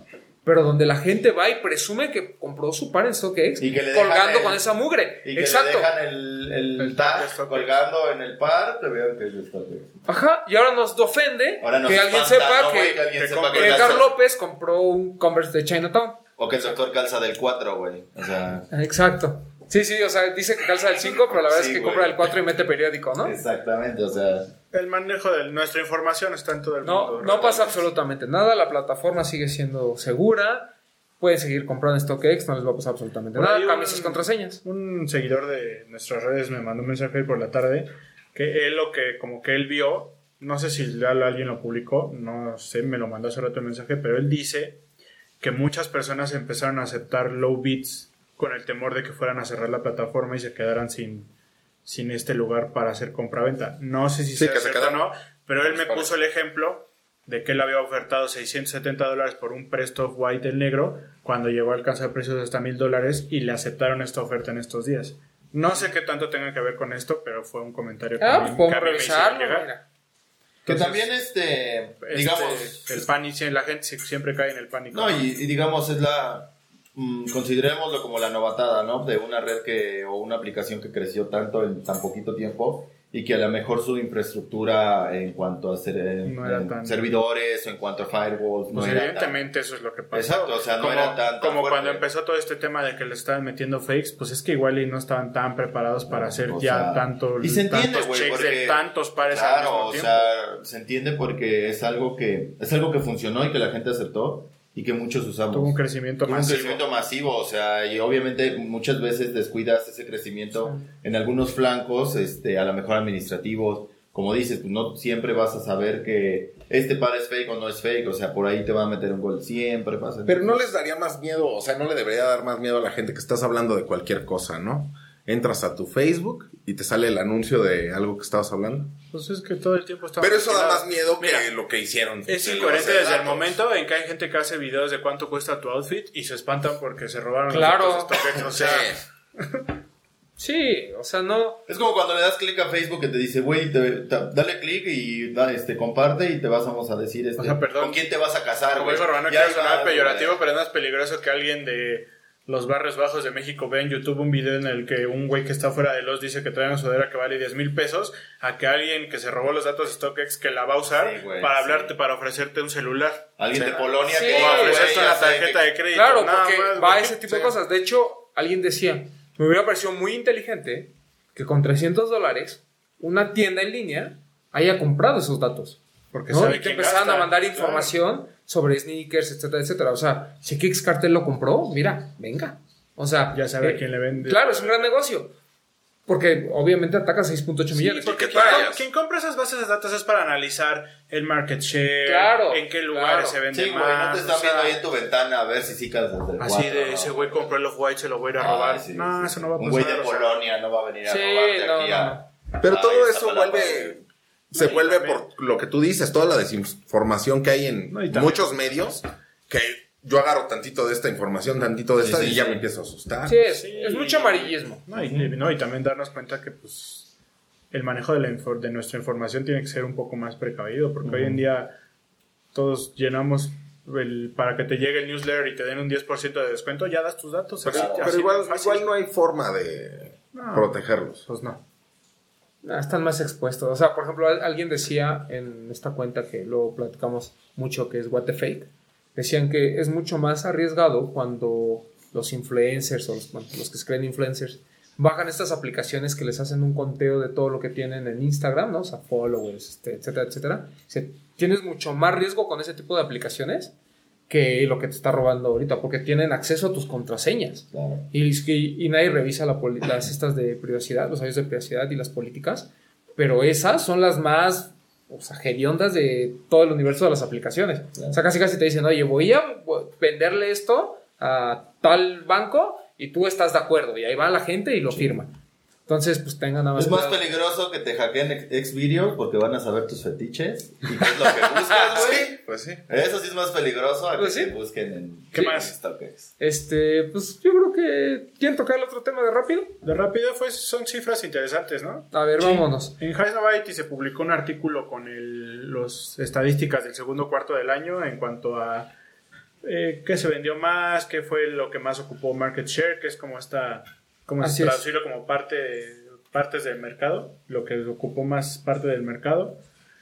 pero donde la gente va y presume que compró su par en StockX, Y que le dejan colgando el- con esa mugre. Y que Exacto. le dejan el, el, El tag colgando en el par, te vean que es de StockX. Ajá, y ahora nos ofende Ahora nos que alguien sepa ¿no, que, que alguien que sepa que que calza- Carl López compró un Converse de Chinatown. O que el doctor calza del 4, güey. O sea, Exacto. Sí, sí, o sea, dice que calza del 5, pero la verdad Sí, es que güey. compra del 4 y mete periódico, ¿no? exactamente, o sea. El manejo de nuestra información está en todo el No, mundo. no pasa absolutamente nada, la plataforma sigue siendo segura, pueden seguir comprando StockX, no les va a pasar absolutamente Por nada, cambien sus contraseñas. Un seguidor de nuestras redes me mandó un mensaje hoy por la tarde que él lo que como que él vio, no sé si ya alguien lo publicó, no sé, me lo mandó hace rato el mensaje, pero él dice que muchas personas empezaron a aceptar low bits con el temor de que fueran a cerrar la plataforma y se quedaran sin, sin este lugar para hacer compraventa. No sé si Sí, sea que se cierto o no, pero él me Para- puso el ejemplo de que él había ofertado 670 dólares por un Presto White el negro cuando llegó a alcanzar precios de hasta mil dólares y le aceptaron esta oferta en estos días. No sé qué tanto tenga que ver con esto, pero fue un comentario que, a Ah, pues que me. Que Entonces, también, este, Este, digamos, el pánico, la gente sie- siempre cae en el pánico. No, y, y digamos, es la. Mm, considerémoslo como la novatada, ¿no? De una red que. o una aplicación que creció tanto en tan poquito tiempo y que a lo mejor su infraestructura en cuanto a ser, No en tan- servidores o en cuanto a firewalls no Pues era tan- evidentemente eso es lo que pasó. Exacto, o sea, no como, era tan- tan Como fuerte. cuando empezó todo este tema de que le estaban metiendo fakes, pues es que igual y no estaban tan preparados para hacer O ya sea, tanto y se entiende, tantos checks porque- de tantos pares al mismo o tiempo. sea, se entiende porque es algo que es algo que funcionó y que la gente aceptó y que muchos usamos. Tuvo un crecimiento Tuvo un masivo. crecimiento masivo, o sea, y obviamente muchas veces descuidas ese crecimiento en algunos flancos, este, a lo mejor administrativos, como dices, pues no siempre vas a saber que este par es fake o no es fake, o sea, por ahí te va a meter un gol, siempre pasa. Pero no les daría más miedo, o sea, no le debería dar más miedo a la gente que estás hablando de cualquier cosa, ¿no? Entras a tu Facebook y te sale el anuncio de algo que estabas hablando. Pues es que todo el tiempo está Pero eso da más miedo que Mira, lo que hicieron. Es incoherente desde el momento en que hay gente que hace videos de cuánto cuesta tu outfit y se espantan porque se robaron los Claro. StockX, o sea, *laughs* Sí. O sea, no. Es como cuando le das clic a Facebook que te dice, güey, dale clic y da, este, comparte y te vas vamos a decir, este, O sea, perdón. ¿con quién te vas a casar, güey? Ya quiero sonar peyorativo, pero no es peligroso que alguien de los barrios bajos de México vea en YouTube un video en el que un güey que está fuera de los dice que trae una sudadera que vale 10 mil pesos, a que alguien que se robó los datos de StockX que la va a usar Sí, güey, para sí. hablarte, para ofrecerte un celular. Alguien O de Polonia sí, que O güey, ofrecerte una tarjeta que- de crédito. Claro, nada porque más, va güey. ese tipo de cosas. De hecho, alguien decía, me hubiera parecido muy inteligente que con 300 dólares una tienda en línea haya comprado esos datos. Porque ¿no? sabe Y te empezaban gasta. a mandar Claro. información sobre sneakers, etcétera, etcétera. O sea, si Kickstarter lo compró, mira, venga. O sea, Ya sabe eh, a quién le vende. Claro, es un gran negocio. Porque obviamente ataca 6.8 millones. Porque que quien, quien compra esas bases de datos es para analizar el market share, Claro, en qué lugares claro. se vende Sí, güey, más. no te están sea, viendo ahí en tu ventana a ver si sí calzas del Así cuatro, de ¿no? ese güey compró el off-white, se lo voy a ir a Ah, robar. sí, no, sí, eso sí. no va a pasar. Un güey de Polonia no va a venir a Sí, robarte no, aquí no, a... Pero todo eso vuelve. Se No, vuelve también- por lo que tú dices, toda la desinformación que hay en No, muchos medios, que yo agarro tantito de esta información, tantito de Sí, esta, sí, y ya sí. me empiezo a asustar. Sí, es, Sí. es mucho amarillismo. No, y, no, y también darnos cuenta que pues el manejo de, la de nuestra información tiene que ser un poco más precavido, porque hoy en día todos llenamos el, para que te llegue el newsletter y te den un 10% de descuento, ya das tus datos. Pero, así- pero así de igual, no hay forma de No. protegerlos. Pues no. Ah, Están más expuestos. O sea, por ejemplo, al- alguien decía en esta cuenta que luego platicamos mucho, que es What the Fake, decían que es mucho más arriesgado cuando los influencers o los, los que se creen influencers bajan estas aplicaciones que les hacen un conteo de todo lo que tienen en Instagram, ¿no? O sea, followers, este, etcétera, etcétera. Tienes mucho más riesgo con ese tipo de aplicaciones que lo que te está robando ahorita, porque tienen acceso a tus contraseñas. Claro. Y, y nadie revisa la las estas de privacidad, los años de privacidad y las políticas, pero esas son las más o sea, hediondas de todo el universo de las aplicaciones. Claro. O sea, casi casi te dicen, oye, voy a venderle esto a tal banco y tú estás de acuerdo. Y ahí va la gente y lo firma. Entonces, pues tengan nada más. Es más cuidado. peligroso que te hackeen Xvideo porque van a saber tus fetiches y qué es lo que *laughs* buscas, güey. Pues sí. Eso sí es más peligroso a Pues que sí. te busquen en ¿Qué en más? Este, pues yo creo que. ¿Quieren tocar el otro tema de rápido? De rápido fue, son cifras interesantes, ¿no? A ver, Sí. vámonos. En Highsnobiety se publicó un artículo con las estadísticas del segundo cuarto del año en cuanto a eh, qué se vendió más, qué fue lo que más ocupó market share, que es como esta, como Así es. traducirlo como parte partes del mercado, lo que ocupó más parte del mercado.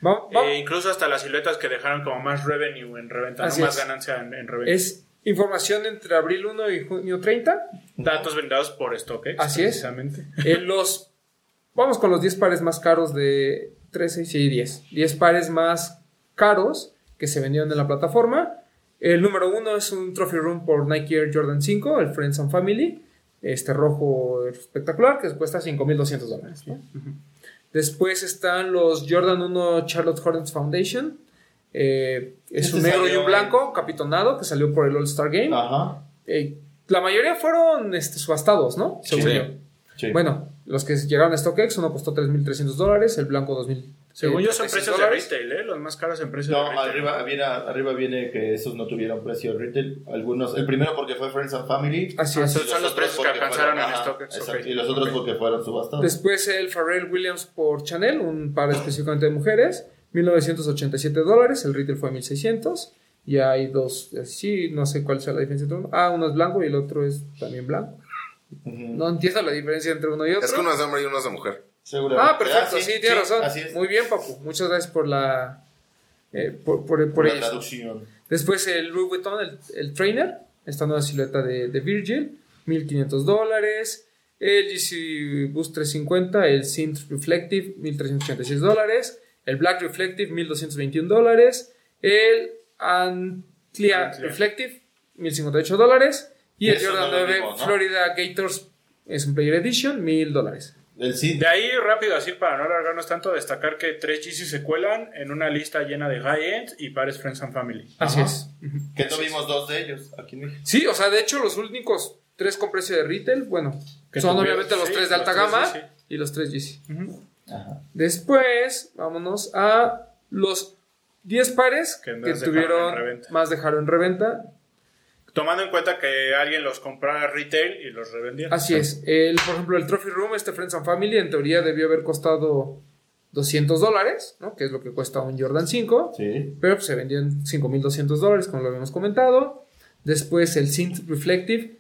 Va- va- Eh, incluso hasta las siluetas que dejaron como más revenue en reventa, no más es. ganancia en, en revenue. es información entre abril 1 y junio 30. Datos vendidos por StockX. Así es. En *laughs* los, vamos con los 10 pares más caros de 13, sí, 10. 10 pares más caros que se vendieron en la plataforma. El número uno es un Trophy Room por Nike Air Jordan 5, el Friends and Family. Este rojo espectacular que cuesta 5.200 dólares. ¿no? Después están los Jordan 1 Charlotte Hornets Foundation. Eh, es Este un negro y un blanco capitonado que salió por el All-Star Game. Ajá. Eh, la mayoría fueron este, subastados, ¿no? Según Sí. yo. Sí. Bueno, los que llegaron a StockX, uno costó 3.300 dólares, el blanco 2.000. Según eh, yo son 300 precios de retail, ¿eh? Los más caros en precios No, de retail. arriba viene, arriba viene que esos no tuvieron precio retail. Algunos, el primero porque fue Friends and Family. Así es. son- son los otros precios que alcanzaron fueron- en ajá, StockX, exacto. Y los otros porque fueron subastados. Después el Pharrell Williams por Chanel, un par específicamente de mujeres, 1987 dólares, el retail fue 1600. Y hay dos, eh, sí, no sé cuál sea la diferencia entre uno. Ah, uno es blanco y el otro es también blanco. No entiendo la diferencia entre uno y otro. Es que uno es de hombre y uno es de mujer. Seguramente. Ah, perfecto, sí, tiene razón. Así es. Muy bien, Papu. Muchas gracias por la. eh, por por, por Por la traducción. Después el Louis Vuitton, el, el Trainer, esta nueva silueta de, de Virgil, 1500 dólares. El GC Boost 350, el Synth Reflective, 1386 dólares. El Black Reflective, 1221 dólares. El Antlia Antlia. Reflective, 1058 dólares. Y el Eso Jordan no lo 9 vimos, ¿no? Florida Gators es un Player Edition, 1000 dólares. El sí. De ahí, rápido, así para no alargarnos tanto, destacar que tres Yeezys se cuelan en una lista llena de high-end y pares Friends and Family. Así Ajá. es. Que tuvimos dos de ellos aquí en México. Sí, o sea, de hecho, los únicos tres con precio de retail, bueno, Que son tuvieron, obviamente los sí, tres de alta los tres gama y los tres Yeezy. Ajá. Después, vámonos a los 10 pares Que que, más dejaron tuvieron más dejaron en reventa. Tomando en cuenta que alguien los comprara retail y los revendía. Así es. El, por ejemplo, el Trophy Room, este Friends and Family, en teoría debió haber costado 200 dólares, ¿no? Que es lo que cuesta un Jordan 5. Sí. Pero pues, se vendió en 5.200 dólares, como lo habíamos comentado. Después el Synth Reflective,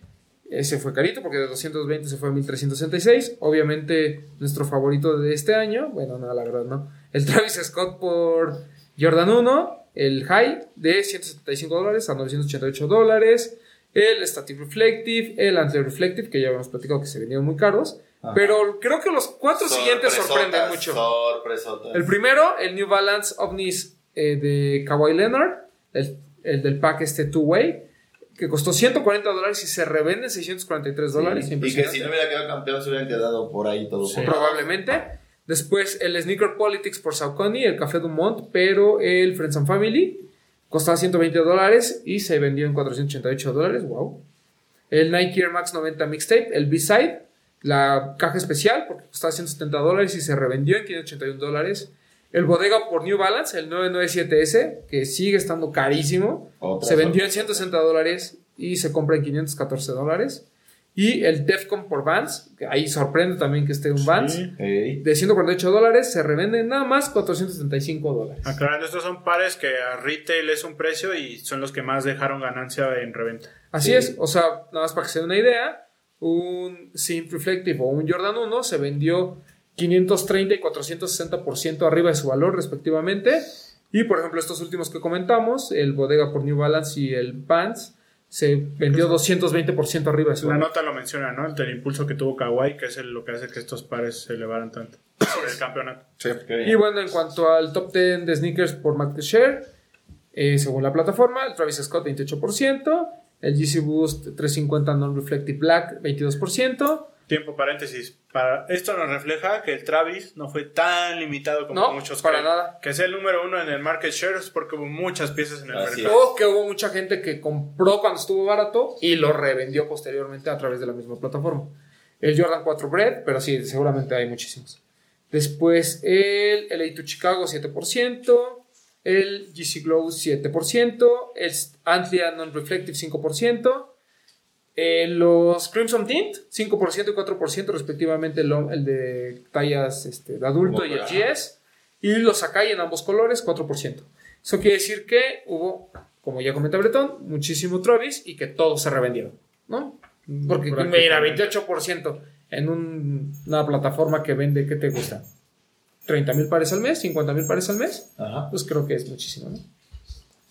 ese fue carito porque de 220 se fue a 1.366. Obviamente nuestro favorito de este año, bueno, no, la verdad no. El Travis Scott por Jordan 1, el High de 175 dólares a 988 dólares. El Static Reflective, el Anti Reflective, que ya habíamos platicado que se vendieron muy caros. Ajá. Pero creo que los cuatro siguientes sorprenden mucho. Sorpresotas. El primero, el New Balance Ovnis eh, de Kawhi Leonard, el, el del pack este two-way, que costó 140 dólares y se revende en 643 dólares. Sí, Y que si no hubiera quedado campeón se hubieran quedado por ahí todo. Sí. Probablemente. Después el Sneaker Politics por Saucony, el Café Dumont, pero el Friends and Family costaba 120 dólares y se vendió en 488 dólares. Wow. El Nike Air Max 90 Mixtape, el B-Side, la caja especial, porque costaba 170 dólares y se revendió en 581 dólares. El Bodega por New Balance, el 997S, que sigue estando carísimo, Otra se vendió en sorpresa. 160 dólares y se compra en 514 dólares. Y el Defcon por Vans, que ahí sorprende también que esté un Vans, Sí. Ey. de 148 dólares, se revende en nada más 475 dólares. Aclarando, estos son pares que a retail es un precio y son los que más dejaron ganancia en reventa. Así Sí. es, o sea, nada más para que se den una idea, un Synth Reflective o un Jordan 1 se vendió 530 y 460% arriba de su valor respectivamente. Y por ejemplo, estos últimos que comentamos, el Bodega por New Balance y el Pants, se vendió 220% arriba de su La nota lo menciona, ¿no? El, impulso que tuvo Kawhi, que es el- lo que hace que estos pares se elevaran tanto por el campeonato. Sí. Y bueno, en cuanto al top 10 de sneakers por market share, eh, según la plataforma, el Travis Scott 28%, el GC Boost 350 Non-Reflective Black 22%, Tiempo paréntesis. Para, esto nos refleja que el Travis no fue tan limitado como No, muchos para creen. nada. Que sea el número uno en el market share es porque hubo muchas piezas en el Así mercado. o que hubo mucha gente que compró cuando estuvo barato y lo revendió posteriormente a través de la misma plataforma. El Jordan 4 Bread, pero sí, seguramente hay muchísimos. Después el LA2 Chicago 7%, el GC Glow 7%, el Antlia Non-Reflective 5%, eh, los Crimson Tint 5% y 4% respectivamente el, el de tallas este, de adulto y el. GS, y los Sakai en ambos colores 4%. Eso quiere decir que hubo, como ya comenta Bretón, muchísimo Travis y que todos se revendieron, ¿no? Porque mira, 28% en un- una plataforma que vende, ¿qué te gusta? 30 mil pares al mes, 50 mil pares al mes, Ajá. pues creo que es muchísimo, ¿no?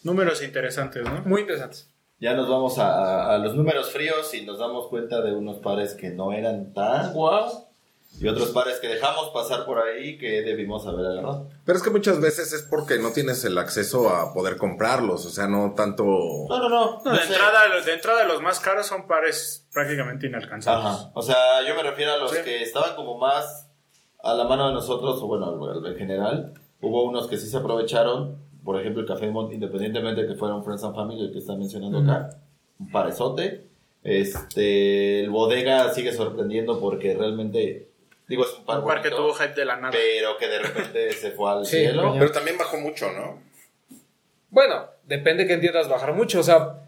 Números interesantes, ¿no? Muy interesantes. Ya nos vamos a, a- a los números fríos y nos damos cuenta de unos pares que no eran tan guau. y otros pares que dejamos pasar por ahí que debimos haber agarrado. Pero es que muchas veces es porque no tienes el acceso a poder comprarlos, o sea, no tanto... No, no, no. No, de, sé. entrada, los- de entrada, los más caros son pares prácticamente inalcanzables. Ajá. O sea, yo me refiero a los Sí. que estaban como más a la mano de nosotros, o bueno, en general. Hubo unos que sí se aprovecharon. Por ejemplo, el Café Mont, independientemente de que fueron Friends and Family, el que están mencionando acá. Un parezote. Este, el Bodega sigue sorprendiendo porque realmente, digo, es un par Un par que bonito, tuvo hype de la nada. pero que de repente *laughs* se fue al Sí, cielo. Pero también bajó mucho, ¿no? Bueno, depende que entiendas bajar mucho. O sea,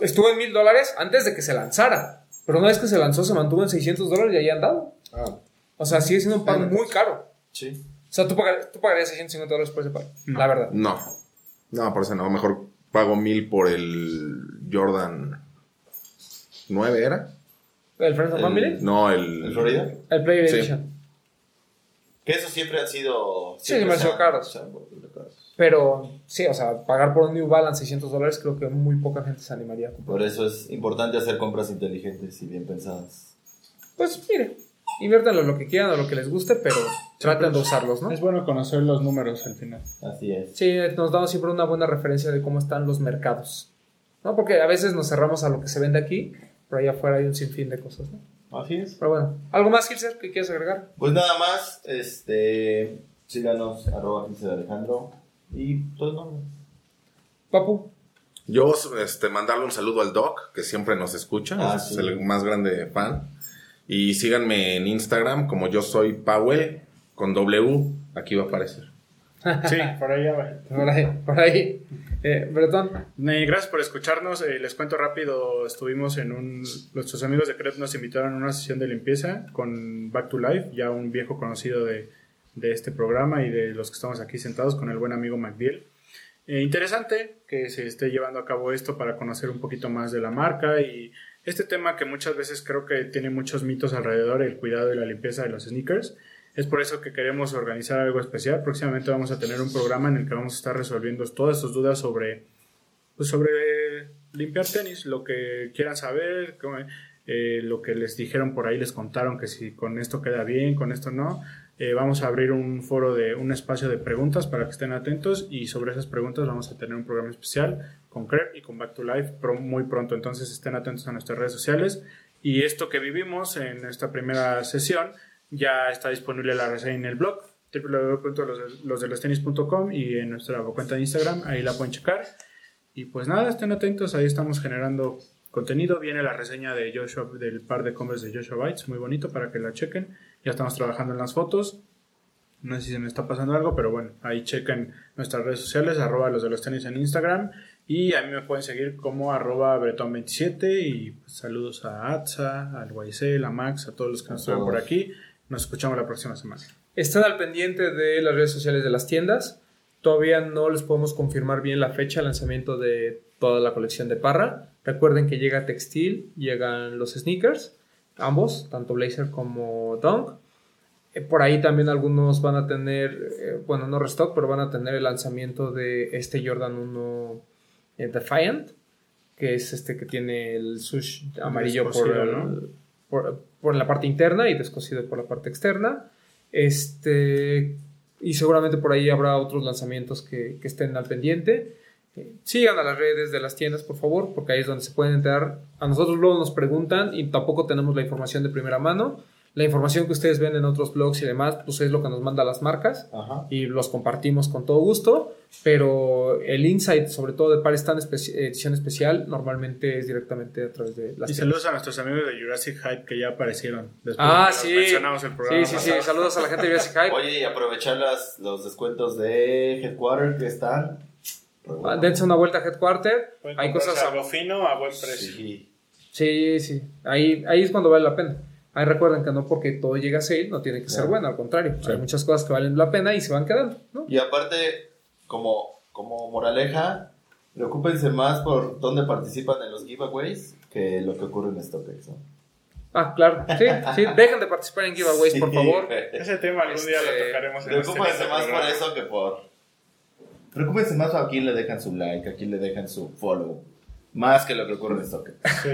estuvo en mil dólares antes de que se lanzara. Pero una vez que se lanzó, se mantuvo en 600 dólares y ahí han dado. Ah, O sea, sigue siendo un par muy caro. Sí. O sea, tú, pagar- tú pagarías 650 dólares por ese par. La verdad. no. No, por eso no. Mejor pago mil por el Jordan 9, ¿era? ¿El Friends El- Family? No, el... ¿En Florida? El Player Sí. Edition. Que esos siempre han sido... Sí, siempre demasiado se han- caros. se han. Pero sí, o sea, pagar por un New Balance 600 dólares creo que muy poca gente se animaría a comprar. Por eso es importante hacer compras inteligentes y bien pensadas. Pues mire, inviértanlo lo que quieran o lo que les guste, pero traten de usarlos, ¿no? Es bueno conocer los números al final. Así es. Sí, nos damos siempre una buena referencia de cómo están los mercados. ¿No? Porque a veces nos cerramos a lo que se vende aquí, pero allá afuera hay un sinfín de cosas, ¿no? Así es. Pero bueno, ¿algo más, Gilser, que quieras agregar? Pues nada más, este, síganos, arroba 15 de Alejandro y todo el nombre. Papu, Yo, este, mandarle un saludo al Doc, que siempre nos escucha, Ah, es sí. el más grande fan. Y síganme en Instagram como yo soy Powell, con W, aquí va a aparecer. Sí, *laughs* por ahí ya va. por ahí, por ahí. Eh, Bretón, Eh, gracias por escucharnos. Eh, les cuento rápido, estuvimos en un... Nuestros amigos de Crep nos invitaron a una sesión de limpieza con Back to Life, ya un viejo conocido de, de este programa y de los que estamos aquí sentados con el buen amigo MacDiel. Eh, interesante que se esté llevando a cabo esto para conocer un poquito más de la marca y este tema que muchas veces creo que tiene muchos mitos alrededor, el cuidado y la limpieza de los sneakers. Es por eso que queremos organizar algo especial. Próximamente vamos a tener un programa en el que vamos a estar resolviendo todas sus dudas sobre, pues sobre limpiar tenis, lo que quieran saber, eh, lo que les dijeron por ahí, les contaron que si con esto queda bien, con esto no. Eh, vamos a abrir un foro de un espacio de preguntas para que estén atentos y sobre esas preguntas vamos a tener un programa especial con y con Back to Life muy pronto. Entonces estén atentos a nuestras redes sociales y esto que vivimos en esta primera sesión ya está disponible la reseña en el blog www.losdelostenis.com y en nuestra cuenta de Instagram, ahí la pueden checar. Y pues nada, estén atentos, ahí estamos generando contenido. Viene la reseña de Joshua, del par de Converse de Joshua Bites, muy bonito para que la chequen. Ya estamos trabajando en las fotos. No sé si se me está pasando algo, pero bueno, ahí chequen nuestras redes sociales, arroba los de los tenis en Instagram. Y a mí me pueden seguir como arroba bretón27 y pues, saludos a Atza, al YC, a Max, a todos los que nos estuvieron por aquí. Nos escuchamos la próxima semana. estén al pendiente de las redes sociales de las tiendas. Todavía no les podemos confirmar bien la fecha de lanzamiento de toda la colección de Parra. Recuerden que llega textil, llegan los sneakers, ambos, tanto Blazer como Dunk. Eh, Por ahí también algunos van a tener, eh, bueno, no restock, pero van a tener el lanzamiento de este Jordan 1 eh, Defiant, que es este que tiene el sush amarillo por, Descosido, el- ¿no? por, por la parte interna y descosido por la parte externa. Este, y seguramente por ahí habrá otros lanzamientos que, que estén al pendiente. Eh, Sigan a las redes de las tiendas, por favor, porque ahí es donde se pueden enterar. A nosotros luego nos preguntan y tampoco tenemos la información de primera mano. La información que ustedes ven en otros blogs y demás, pues es lo que nos manda las marcas Ajá. y los compartimos con todo gusto. Pero el insight, sobre todo de pares tan especi- edición especial, normalmente es directamente a través de las Y tiendas. saludos a nuestros amigos de Jurassic Hype que ya aparecieron. Después Ah, de sí. Mencionamos el programa. Sí, sí, sí. Saludos a la gente de Jurassic Hype. Oye, y aprovechar las, los descuentos de Headquarter que están. Ah, Dense una vuelta a Headquarter. Pueden Hay cosas a- algo fino a buen precio. Sí. Sí, sí. Ahí, ahí es cuando vale la pena. Ahí recuerden que no porque todo llega a sale no tiene que ser bueno, al contrario. Hay muchas cosas que valen la pena y se van quedando, ¿no? Y aparte, como, como moraleja, preocúpense más por dónde participan en los giveaways que lo que ocurre en StockX. ¿no? Ah, claro. Sí, sí. *laughs* Dejen de participar en giveaways, por favor. Ese tema algún día Este, lo tocaremos en este Preocúpense más por eso que por. Preocúpense más por a quién le dejan su like, a quién le dejan su follow. Más que lo que ocurre en Stoker. Sí,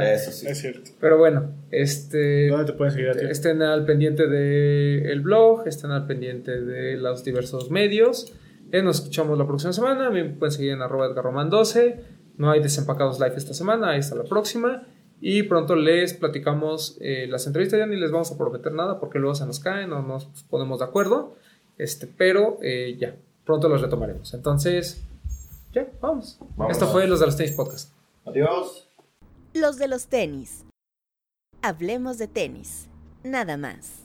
Eso sí. es cierto. Pero bueno, este. ¿Dónde te pueden seguir a ti? Estén al pendiente del blog, estén al pendiente de los diversos medios. Eh, nos escuchamos la próxima semana. Me pueden seguir en arroba edgarroman12. No hay desempacados live esta semana, ahí está la próxima. Y pronto les platicamos eh, las entrevistas. Ya ni les vamos a prometer nada porque luego se nos caen o no nos ponemos de acuerdo. Este, pero eh, ya, pronto los retomaremos. Entonces, ya, vamos. Vamos. Esto fue los de los tenis podcast. Adiós. Los de los tenis. Hablemos de tenis. Nada más.